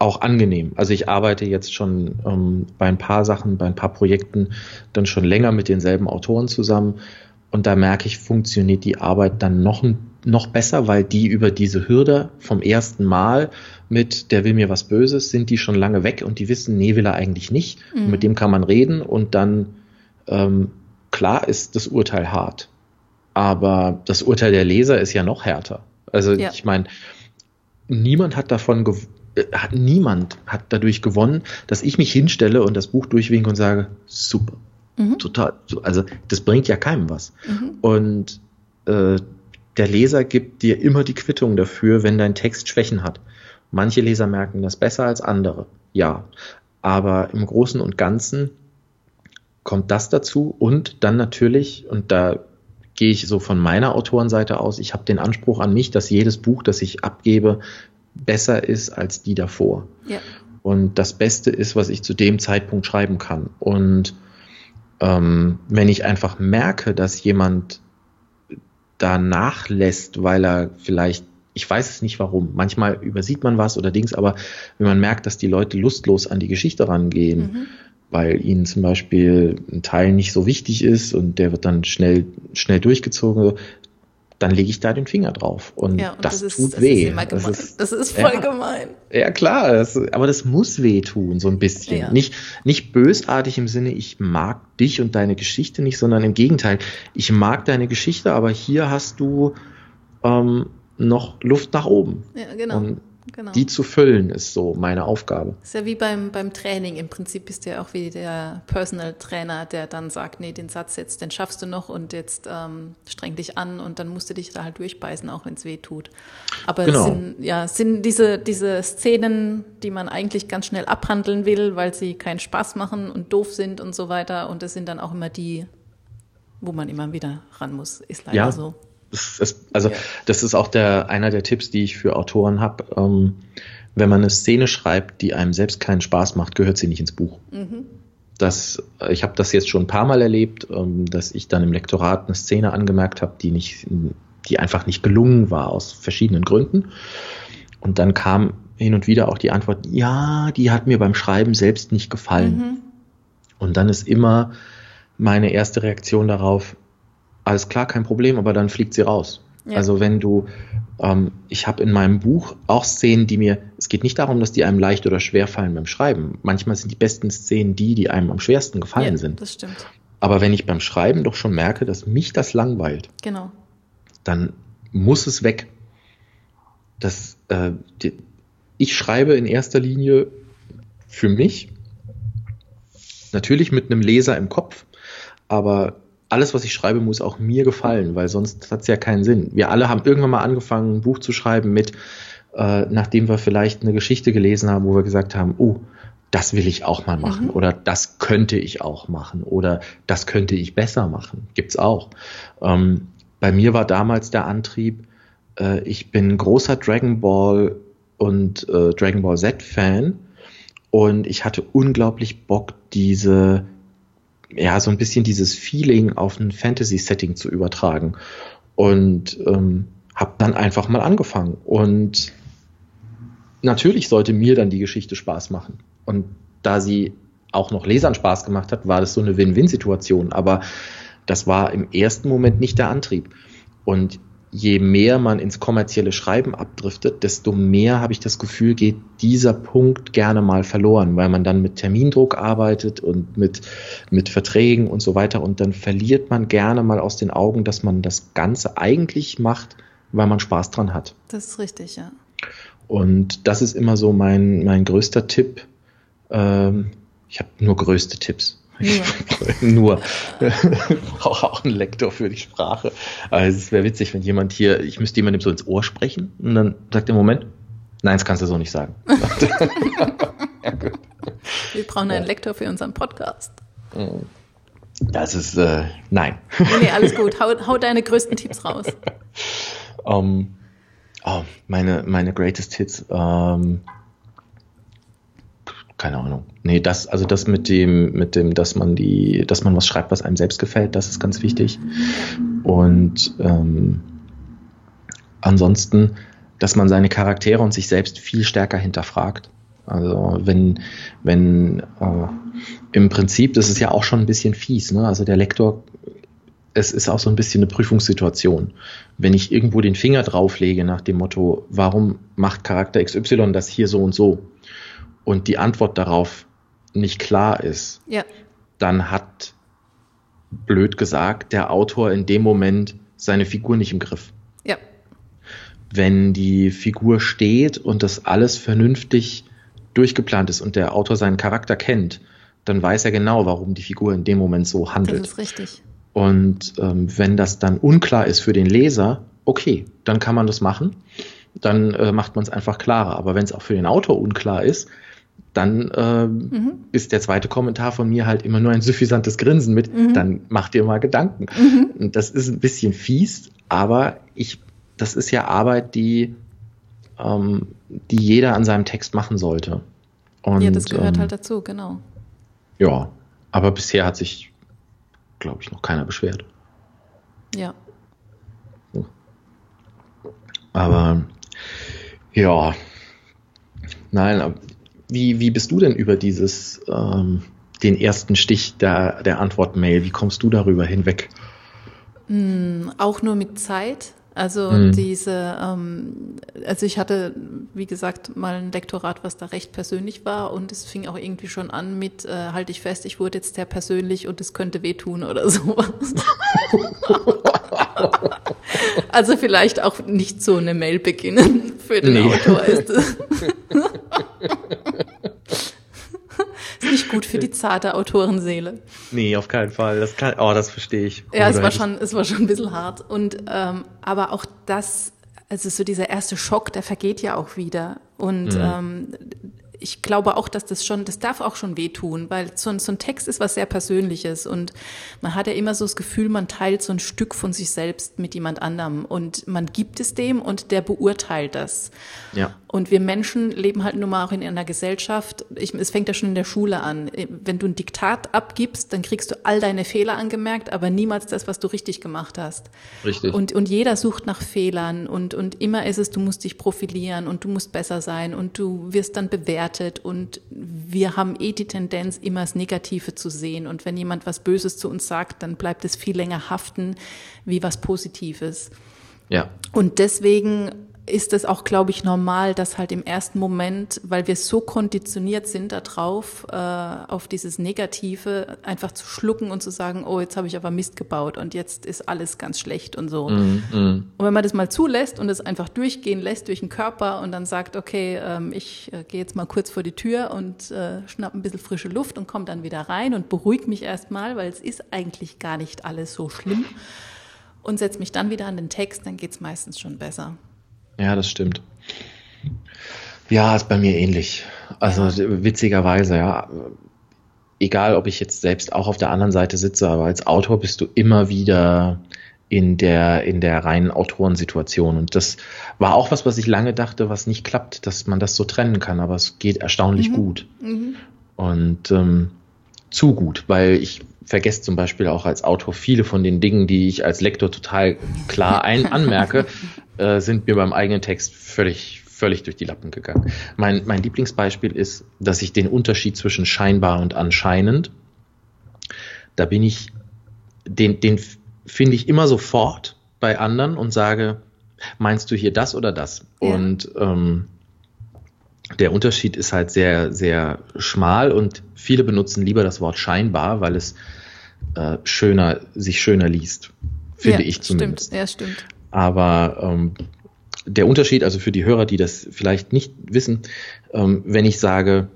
auch angenehm. Also ich arbeite jetzt schon ähm, bei ein paar Sachen, bei ein paar Projekten dann schon länger mit denselben Autoren zusammen und da merke ich, funktioniert die Arbeit dann noch, noch besser, weil die über diese Hürde vom ersten Mal mit, der will mir was Böses, sind die schon lange weg und die wissen, nee, will er eigentlich nicht. Mhm. mit dem kann man reden und dann, ähm, klar ist das Urteil hart. Aber das Urteil der Leser ist ja noch härter. Also ja. ich meine, niemand hat davon äh, hat niemand hat dadurch gewonnen, dass ich mich hinstelle und das Buch durchwinke und sage, super, mhm. total, also das bringt ja keinem was. Mhm. Und äh, der Leser gibt dir immer die Quittung dafür, wenn dein Text Schwächen hat. Manche Leser merken das besser als andere, ja. Aber im Großen und Ganzen kommt das dazu und dann natürlich, und da gehe ich so von meiner Autorenseite aus, ich habe den Anspruch an mich, dass jedes Buch, das ich abgebe, besser ist als die davor. Ja. Und das Beste ist, was ich zu dem Zeitpunkt schreiben kann. Und ähm, wenn ich einfach merke, dass jemand da nachlässt, weil er vielleicht ich weiß es nicht warum. Manchmal übersieht man was oder Dings, aber wenn man merkt, dass die Leute lustlos an die Geschichte rangehen, mhm. weil ihnen zum Beispiel ein Teil nicht so wichtig ist und der wird dann schnell, schnell durchgezogen, dann lege ich da den Finger drauf. Und, ja, und das, das, tut das weh. Ist das, ist, das ist voll ja, gemein. Ja, klar, das, aber das muss weh tun, so ein bisschen. Ja. Nicht, nicht bösartig im Sinne, ich mag dich und deine Geschichte nicht, sondern im Gegenteil, ich mag deine Geschichte, aber hier hast du ähm, noch Luft nach oben. Ja, genau. Und genau. die zu füllen ist so meine Aufgabe. Ist ja wie beim, beim Training. Im Prinzip bist du ja auch wie der Personal Trainer, der dann sagt, nee, den Satz jetzt, den schaffst du noch und jetzt ähm, streng dich an und dann musst du dich da halt durchbeißen, auch wenn es weh tut. Aber genau. es sind, ja, sind diese, diese Szenen, die man eigentlich ganz schnell abhandeln will, weil sie keinen Spaß machen und doof sind und so weiter. Und das sind dann auch immer die, wo man immer wieder ran muss. Ist leider ja. so. Das, also ja. das ist auch der einer der Tipps, die ich für Autoren habe. Ähm, wenn man eine Szene schreibt, die einem selbst keinen Spaß macht, gehört sie nicht ins Buch. Mhm. Das, ich habe das jetzt schon ein paar Mal erlebt, ähm, dass ich dann im Lektorat eine Szene angemerkt habe, die nicht, die einfach nicht gelungen war aus verschiedenen Gründen. Und dann kam hin und wieder auch die Antwort, ja, die hat mir beim Schreiben selbst nicht gefallen. Mhm. Und dann ist immer meine erste Reaktion darauf, alles klar, kein Problem, aber dann fliegt sie raus. Ja. Also wenn du, ähm, ich habe in meinem Buch auch Szenen, die mir, es geht nicht darum, dass die einem leicht oder schwer fallen beim Schreiben. Manchmal sind die besten Szenen die, die einem am schwersten gefallen ja, sind. Das stimmt. Aber wenn ich beim Schreiben doch schon merke, dass mich das langweilt, genau. dann muss es weg. Das, äh, die, ich schreibe in erster Linie für mich, natürlich mit einem Leser im Kopf, aber alles, was ich schreibe, muss auch mir gefallen, weil sonst hat es ja keinen Sinn. Wir alle haben irgendwann mal angefangen, ein Buch zu schreiben mit, äh, nachdem wir vielleicht eine Geschichte gelesen haben, wo wir gesagt haben, oh, das will ich auch mal machen mhm. oder das könnte ich auch machen oder das könnte ich besser machen. Gibt's auch. Ähm, bei mir war damals der Antrieb, äh, ich bin großer Dragon Ball und äh, Dragon Ball Z Fan und ich hatte unglaublich Bock, diese, ja, so ein bisschen dieses Feeling auf ein Fantasy-Setting zu übertragen. Und ähm, habe dann einfach mal angefangen. Und natürlich sollte mir dann die Geschichte Spaß machen. Und da sie auch noch Lesern Spaß gemacht hat, war das so eine Win-Win-Situation. Aber das war im ersten Moment nicht der Antrieb. Und je mehr man ins kommerzielle Schreiben abdriftet, desto mehr habe ich das Gefühl, geht dieser Punkt gerne mal verloren, weil man dann mit Termindruck arbeitet und mit, mit Verträgen und so weiter. Und dann verliert man gerne mal aus den Augen, dass man das Ganze eigentlich macht, weil man Spaß dran hat. Das ist richtig, ja. Und das ist immer so mein, mein größter Tipp. Ähm, ich habe nur größte Tipps. Nur. <laughs> Ich brauche <laughs> auch einen Lektor für die Sprache. Also es wäre witzig, wenn jemand hier, ich müsste jemandem so ins Ohr sprechen und dann sagt er, Moment, nein, das kannst du so nicht sagen. <laughs> ja, Wir brauchen einen Lektor für unseren Podcast. Das ist, äh, nein. Nee, nee, alles gut. Hau, hau deine größten Tipps raus. Um, oh, meine, meine greatest Hits. Um, keine Ahnung. Nee, das, also das mit dem, mit dem, dass man die, dass man was schreibt, was einem selbst gefällt, das ist ganz wichtig. Und ähm, ansonsten, dass man seine Charaktere und sich selbst viel stärker hinterfragt. Also wenn, wenn äh, im Prinzip, das ist ja auch schon ein bisschen fies, ne? Also der Lektor, es ist auch so ein bisschen eine Prüfungssituation. Wenn ich irgendwo den Finger drauflege nach dem Motto, warum macht Charakter XY das hier so und so? Und die Antwort darauf nicht klar ist, ja. dann hat, blöd gesagt, der Autor in dem Moment seine Figur nicht im Griff. Ja. Wenn die Figur steht und das alles vernünftig durchgeplant ist und der Autor seinen Charakter kennt, dann weiß er genau, warum die Figur in dem Moment so handelt. Das ist richtig. Und ähm, wenn das dann unklar ist für den Leser, okay, dann kann man das machen. Dann äh, macht man es einfach klarer. Aber wenn es auch für den Autor unklar ist, dann äh, mhm. ist der zweite Kommentar von mir halt immer nur ein suffisantes Grinsen mit, mhm. dann mach dir mal Gedanken. Mhm. Und das ist ein bisschen fies, aber ich, das ist ja Arbeit, die, ähm, die jeder an seinem Text machen sollte. Und, ja, das gehört ähm, halt dazu, genau. Ja, aber bisher hat sich, glaube ich, noch keiner beschwert. Ja. Aber ja, nein, wie, wie bist du denn über dieses, ähm, den ersten Stich der, der Antwort-Mail, wie kommst du darüber hinweg? Mm, auch nur mit Zeit. Also mhm. diese, ähm, also ich hatte, wie gesagt, mal ein Lektorat, was da recht persönlich war und es fing auch irgendwie schon an mit, äh, halte ich fest, ich wurde jetzt sehr persönlich und es könnte wehtun oder <laughs> sowas. also vielleicht auch nicht so eine Mail beginnen für den nee. Autor ist es. <laughs> ist nicht gut für die zarte Autorenseele. Nee, auf keinen Fall. Das kann, oh, das verstehe ich. Ja, es war schon, es war schon ein bisschen hart. Und, ähm, aber auch das, also so dieser erste Schock, der vergeht ja auch wieder. Und mhm. ähm, ich glaube auch, dass das schon, das darf auch schon wehtun, weil so ein, so ein Text ist was sehr Persönliches und man hat ja immer so das Gefühl, man teilt so ein Stück von sich selbst mit jemand anderem und man gibt es dem und der beurteilt das. Ja. Und wir Menschen leben halt nun mal auch in einer Gesellschaft. Ich, es fängt ja schon in der Schule an. Wenn du ein Diktat abgibst, dann kriegst du all deine Fehler angemerkt, aber niemals das, was du richtig gemacht hast. Richtig. Und, und jeder sucht nach Fehlern und, und immer ist es, du musst dich profilieren und du musst besser sein und du wirst dann bewertet und wir haben eh die Tendenz, immer das Negative zu sehen. Und wenn jemand was Böses zu uns sagt, dann bleibt es viel länger haften wie was Positives. Ja. Und deswegen ist es auch, glaube ich, normal, dass halt im ersten Moment, weil wir so konditioniert sind darauf, äh, auf dieses Negative, einfach zu schlucken und zu sagen, oh, jetzt habe ich aber Mist gebaut und jetzt ist alles ganz schlecht und so. Mm, mm. Und wenn man das mal zulässt und es einfach durchgehen lässt durch den Körper und dann sagt, okay, ähm, ich äh, gehe jetzt mal kurz vor die Tür und äh, schnapp ein bisschen frische Luft und komme dann wieder rein und beruhige mich erstmal, weil es ist eigentlich gar nicht alles so schlimm und setze mich dann wieder an den Text, dann geht's meistens schon besser. Ja, das stimmt. Ja, ist bei mir ähnlich. Also witzigerweise, ja. Egal, ob ich jetzt selbst auch auf der anderen Seite sitze, aber als Autor bist du immer wieder in der, in der reinen Autorensituation. Und das war auch was, was ich lange dachte, was nicht klappt, dass man das so trennen kann, aber es geht erstaunlich mhm. gut. Mhm. Und ähm, zu gut, weil ich vergesse zum Beispiel auch als Autor viele von den Dingen, die ich als Lektor total klar ein <laughs> anmerke, äh, sind mir beim eigenen Text völlig, völlig durch die Lappen gegangen. Mein, mein Lieblingsbeispiel ist, dass ich den Unterschied zwischen scheinbar und anscheinend, da bin ich, den, den finde ich immer sofort bei anderen und sage, meinst du hier das oder das? Ja. Und ähm, der Unterschied ist halt sehr, sehr schmal und viele benutzen lieber das Wort scheinbar, weil es äh, schöner, sich schöner liest. Finde ja, ich zumindest. Stimmt, ja, stimmt. Aber ähm, der Unterschied, also für die Hörer, die das vielleicht nicht wissen, ähm, wenn ich sage,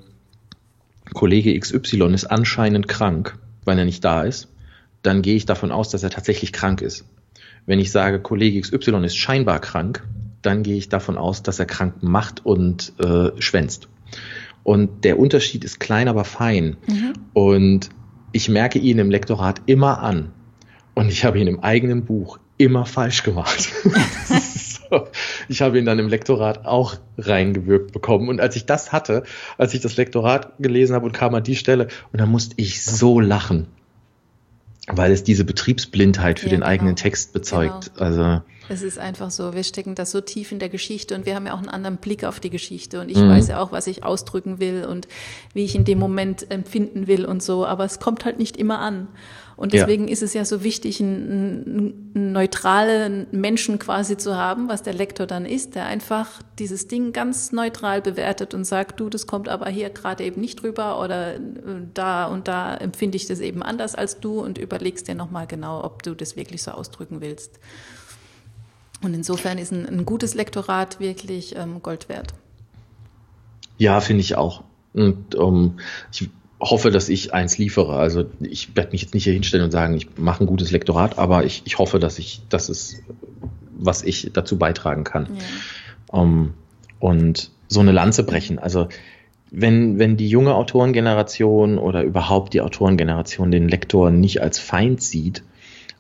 Kollege XY ist anscheinend krank, weil er nicht da ist, dann gehe ich davon aus, dass er tatsächlich krank ist. Wenn ich sage, Kollege XY ist scheinbar krank, dann gehe ich davon aus, dass er krank macht und äh, schwänzt. Und der Unterschied ist klein, aber fein. Mhm. Und ich merke ihn im Lektorat immer an. Und ich habe ihn im eigenen Buch immer falsch gemacht. <laughs> so. Ich habe ihn dann im Lektorat auch reingewirkt bekommen. Und als ich das hatte, als ich das Lektorat gelesen habe und kam an die Stelle, und dann musste ich so lachen weil es diese Betriebsblindheit für ja, den genau. eigenen Text bezeugt. Genau. Also es ist einfach so, wir stecken da so tief in der Geschichte und wir haben ja auch einen anderen Blick auf die Geschichte und ich mhm. weiß ja auch, was ich ausdrücken will und wie ich in dem Moment empfinden will und so, aber es kommt halt nicht immer an. Und deswegen ja. ist es ja so wichtig, einen, einen, neutralen Menschen quasi zu haben, was der Lektor dann ist, der einfach dieses Ding ganz neutral bewertet und sagt, du, das kommt aber hier gerade eben nicht drüber oder äh, da und da empfinde ich das eben anders als du und überlegst dir nochmal genau, ob du das wirklich so ausdrücken willst. Und insofern ist ein, ein gutes Lektorat wirklich ähm, Gold wert. Ja, finde ich auch. Und um, ich hoffe, dass ich eins liefere. Also ich werde mich jetzt nicht hier hinstellen und sagen, ich mache ein gutes Lektorat, aber ich, ich hoffe, dass ich, das ist, was ich dazu beitragen kann. Ja. Um, und so eine Lanze brechen. Also wenn, wenn die junge Autorengeneration oder überhaupt die Autorengeneration den Lektor nicht als Feind sieht,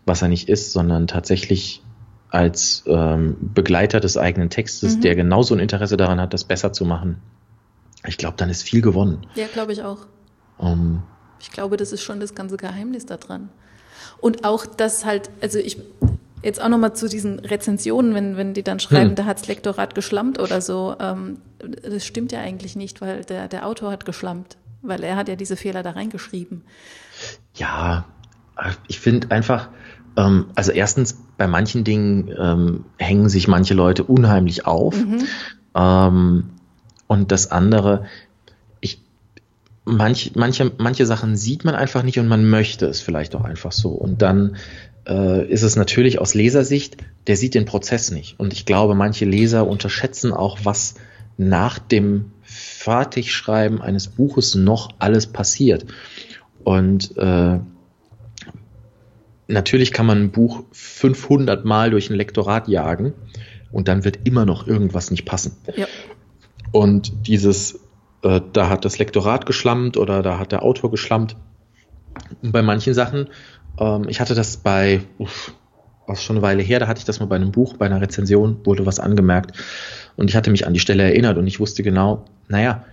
was er nicht ist, sondern tatsächlich als ähm, Begleiter des eigenen Textes, mhm. der genauso ein Interesse daran hat, das besser zu machen, ich glaube, dann ist viel gewonnen. Ja, glaube ich auch. Um, ich glaube, das ist schon das ganze Geheimnis daran. Und auch, dass halt, also ich, jetzt auch nochmal zu diesen Rezensionen, wenn, wenn die dann schreiben, hm. da hat's Lektorat geschlammt oder so, ähm, das stimmt ja eigentlich nicht, weil der, der Autor hat geschlammt, weil er hat ja diese Fehler da reingeschrieben. Ja, ich finde einfach, also erstens, bei manchen Dingen ähm, hängen sich manche Leute unheimlich auf. Mhm. Ähm, und das andere, manch, manche, manche Sachen sieht man einfach nicht und man möchte es vielleicht auch einfach so. Und dann äh, ist es natürlich aus Lesersicht, der sieht den Prozess nicht. Und ich glaube, manche Leser unterschätzen auch, was nach dem Fertigschreiben eines Buches noch alles passiert. Und äh, natürlich kann man ein Buch 500 Mal durch ein Lektorat jagen und dann wird immer noch irgendwas nicht passen. Ja. Und dieses äh, da hat das Lektorat geschlammt oder da hat der Autor geschlammt. Und bei manchen Sachen, ähm, ich hatte das bei, uff, auch schon eine Weile her, da hatte ich das mal bei einem Buch, bei einer Rezension, wurde was angemerkt und ich hatte mich an die Stelle erinnert und ich wusste genau, naja,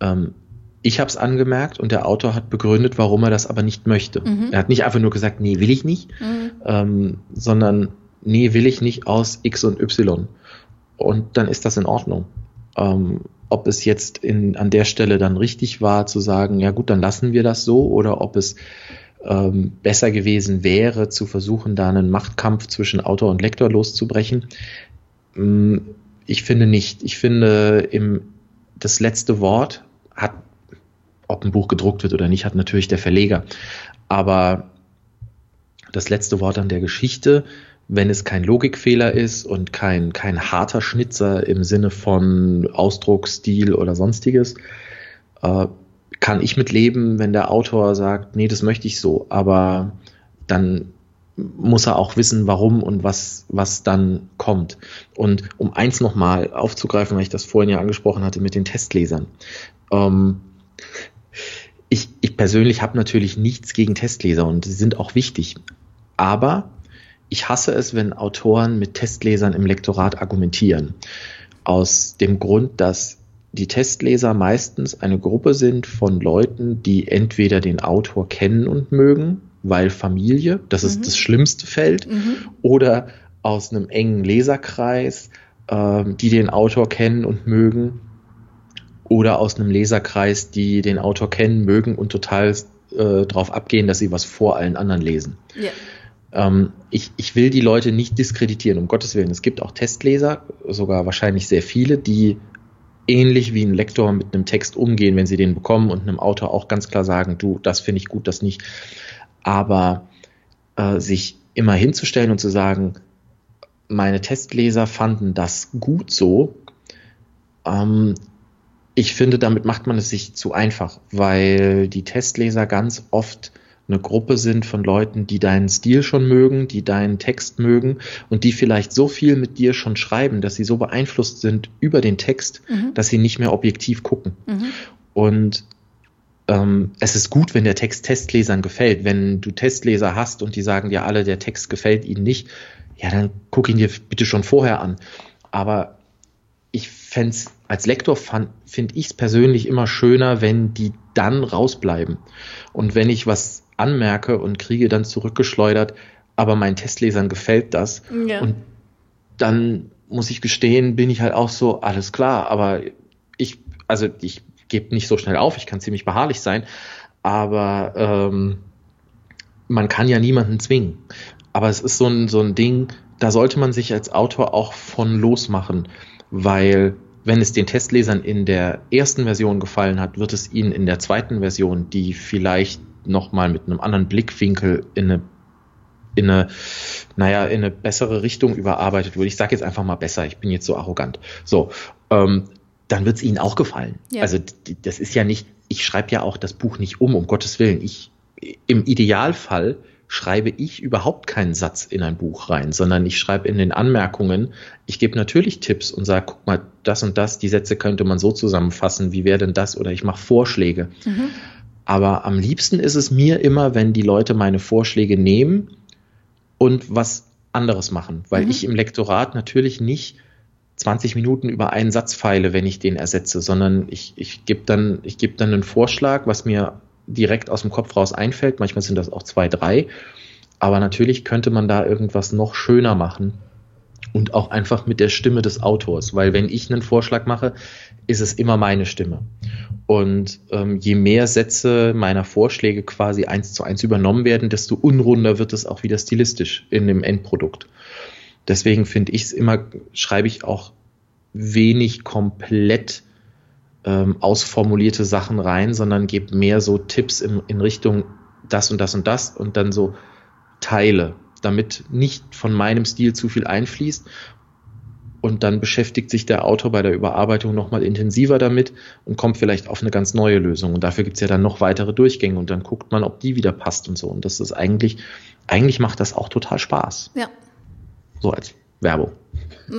ähm, ich habe es angemerkt und der Autor hat begründet, warum er das aber nicht möchte. Mhm. Er hat nicht einfach nur gesagt, nee, will ich nicht, mhm. ähm, sondern nee, will ich nicht aus X und Y. Und dann ist das in Ordnung. Ähm, ob es jetzt in, an der Stelle dann richtig war zu sagen, ja gut, dann lassen wir das so, oder ob es ähm, besser gewesen wäre, zu versuchen, da einen Machtkampf zwischen Autor und Lektor loszubrechen. Ähm, ich finde nicht. Ich finde, im, das letzte Wort hat, ob ein Buch gedruckt wird oder nicht, hat natürlich der Verleger. Aber das letzte Wort an der Geschichte wenn es kein Logikfehler ist und kein, kein harter Schnitzer im Sinne von Ausdruck, Stil oder sonstiges, äh, kann ich mit leben, wenn der Autor sagt, nee, das möchte ich so, aber dann muss er auch wissen, warum und was, was dann kommt. Und um eins nochmal aufzugreifen, weil ich das vorhin ja angesprochen hatte mit den Testlesern. Ähm, ich, ich persönlich habe natürlich nichts gegen Testleser und sie sind auch wichtig. Aber ich hasse es, wenn Autoren mit Testlesern im Lektorat argumentieren. Aus dem Grund, dass die Testleser meistens eine Gruppe sind von Leuten, die entweder den Autor kennen und mögen, weil Familie, das mhm. ist das schlimmste Feld, mhm. oder aus einem engen Leserkreis, äh, die den Autor kennen und mögen, oder aus einem Leserkreis, die den Autor kennen, mögen und total äh, drauf abgehen, dass sie was vor allen anderen lesen. Ja. Ähm, ich, ich will die Leute nicht diskreditieren, um Gottes Willen. Es gibt auch Testleser, sogar wahrscheinlich sehr viele, die ähnlich wie ein Lektor mit einem Text umgehen, wenn sie den bekommen und einem Autor auch ganz klar sagen, du, das finde ich gut, das nicht. Aber äh, sich immer hinzustellen und zu sagen, meine Testleser fanden das gut so, ähm, ich finde, damit macht man es sich zu einfach, weil die Testleser ganz oft eine Gruppe sind von Leuten, die deinen Stil schon mögen, die deinen Text mögen und die vielleicht so viel mit dir schon schreiben, dass sie so beeinflusst sind über den Text, mhm. dass sie nicht mehr objektiv gucken. Mhm. Und ähm, es ist gut, wenn der Text Testlesern gefällt. Wenn du Testleser hast und die sagen dir alle, der Text gefällt ihnen nicht, ja, dann guck ihn dir bitte schon vorher an. Aber ich fände als Lektor finde ich es persönlich immer schöner, wenn die dann rausbleiben. Und wenn ich was anmerke und kriege dann zurückgeschleudert, aber meinen Testlesern gefällt das. Ja. Und dann muss ich gestehen, bin ich halt auch so, alles klar, aber ich, also ich gebe nicht so schnell auf, ich kann ziemlich beharrlich sein, aber ähm, man kann ja niemanden zwingen. Aber es ist so ein, so ein Ding, da sollte man sich als Autor auch von losmachen, weil wenn es den Testlesern in der ersten Version gefallen hat, wird es ihnen in der zweiten Version, die vielleicht nochmal mit einem anderen Blickwinkel in eine, in eine, naja, in eine bessere Richtung überarbeitet wurde. Ich sage jetzt einfach mal besser, ich bin jetzt so arrogant. So, ähm, dann wird es ihnen auch gefallen. Ja. Also das ist ja nicht, ich schreibe ja auch das Buch nicht um, um Gottes Willen. Ich im Idealfall schreibe ich überhaupt keinen Satz in ein Buch rein, sondern ich schreibe in den Anmerkungen, ich gebe natürlich Tipps und sage, guck mal, das und das, die Sätze könnte man so zusammenfassen, wie wäre denn das? Oder ich mache Vorschläge. Mhm. Aber am liebsten ist es mir immer, wenn die Leute meine Vorschläge nehmen und was anderes machen, weil mhm. ich im Lektorat natürlich nicht 20 Minuten über einen Satz feile, wenn ich den ersetze, sondern ich, ich gebe dann, ich gebe dann einen Vorschlag, was mir direkt aus dem Kopf raus einfällt. Manchmal sind das auch zwei, drei. Aber natürlich könnte man da irgendwas noch schöner machen und auch einfach mit der Stimme des Autors, weil wenn ich einen Vorschlag mache, ist es immer meine Stimme. Und ähm, je mehr Sätze meiner Vorschläge quasi eins zu eins übernommen werden, desto unrunder wird es auch wieder stilistisch in dem Endprodukt. Deswegen finde ich es immer, schreibe ich auch wenig komplett ähm, ausformulierte Sachen rein, sondern gebe mehr so Tipps in, in Richtung das und das und das und dann so Teile, damit nicht von meinem Stil zu viel einfließt. Und dann beschäftigt sich der Autor bei der Überarbeitung nochmal intensiver damit und kommt vielleicht auf eine ganz neue Lösung. Und dafür gibt's ja dann noch weitere Durchgänge und dann guckt man, ob die wieder passt und so. Und das ist eigentlich, eigentlich macht das auch total Spaß. Ja. So als Werbung. <laughs>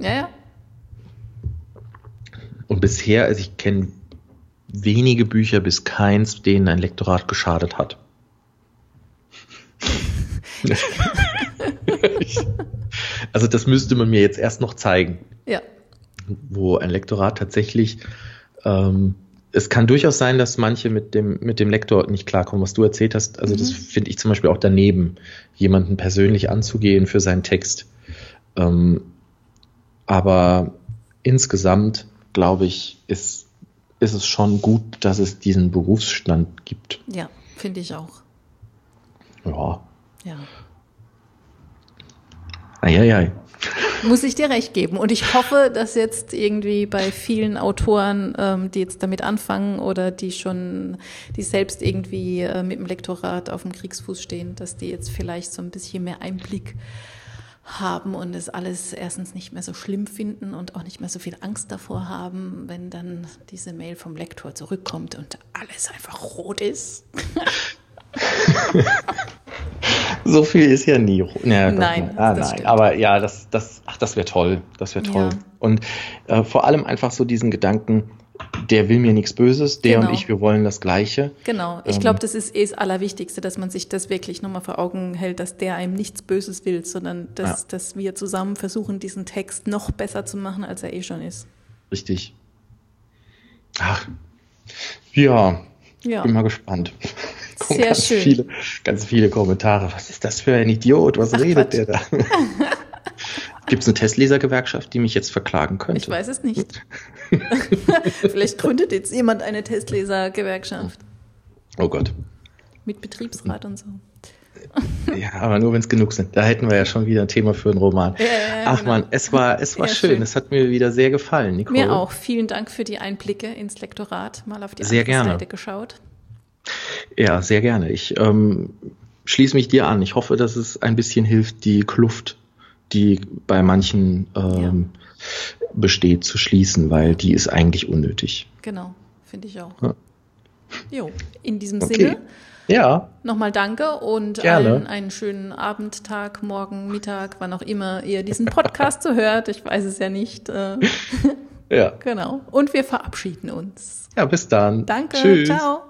ja, ja. Und bisher, also ich kenne wenige Bücher bis keins, denen ein Lektorat geschadet hat. <laughs> also das müsste man mir jetzt erst noch zeigen. Ja. Wo ein Lektorat tatsächlich, ähm, es kann durchaus sein, dass manche mit dem, mit dem Lektor nicht klarkommen, was du erzählt hast. Also mhm. das finde ich zum Beispiel auch daneben, jemanden persönlich anzugehen für seinen Text. Ähm, aber insgesamt glaube ich, ist, ist es schon gut, dass es diesen Berufsstand gibt. Ja, finde ich auch. Ja. Ja. Eieiei. Muss ich dir recht geben. Und ich hoffe, dass jetzt irgendwie bei vielen Autoren, ähm, die jetzt damit anfangen oder die schon, die selbst irgendwie äh, mit dem Lektorat auf dem Kriegsfuß stehen, dass die jetzt vielleicht so ein bisschen mehr Einblick haben und es alles erstens nicht mehr so schlimm finden und auch nicht mehr so viel Angst davor haben, wenn dann diese Mail vom Lektor zurückkommt und alles einfach rot ist. <laughs> so viel ist ja nie rot. Ja, nein, ah, nein. aber ja, das, das, ach, das wäre toll. Das wäre toll. Ja. Und äh, vor allem einfach so diesen Gedanken, der will mir nichts Böses, der genau. und ich, wir wollen das Gleiche. Genau, ich ähm, glaube, das ist eh das Allerwichtigste, dass man sich das wirklich nochmal vor Augen hält, dass der einem nichts Böses will, sondern dass, ja. dass wir zusammen versuchen, diesen Text noch besser zu machen, als er eh schon ist. Richtig. Ach, ja, ja. bin mal gespannt. Sehr <laughs> ganz schön. Viele, ganz viele Kommentare. Was ist das für ein Idiot? Was Ach, redet Quatsch. der da? <laughs> Gibt es eine Testlesergewerkschaft, die mich jetzt verklagen könnte? Ich weiß es nicht. <laughs> Vielleicht gründet jetzt jemand eine Testlesergewerkschaft. Oh Gott. Mit Betriebsrat und so. Ja, aber nur wenn es genug sind. Da hätten wir ja schon wieder ein Thema für einen Roman. Ja, ja, Ach genau. man, es war, es war ja, schön. schön. Es hat mir wieder sehr gefallen, Nicole. Mir auch. Vielen Dank für die Einblicke ins Lektorat. Mal auf die sehr gerne. Seite geschaut. Ja, sehr gerne. Ich ähm, schließe mich dir an. Ich hoffe, dass es ein bisschen hilft, die Kluft die bei manchen ähm, ja. besteht, zu schließen, weil die ist eigentlich unnötig. Genau, finde ich auch. Ja. Jo, in diesem okay. Sinne. Ja. Nochmal danke und allen einen schönen Abend, Tag, Morgen, Mittag, wann auch immer ihr diesen Podcast <laughs> so hört. Ich weiß es ja nicht. Äh. ja. <laughs> Genau. Und wir verabschieden uns. Ja, bis dann. Danke. Tschüss. Ciao.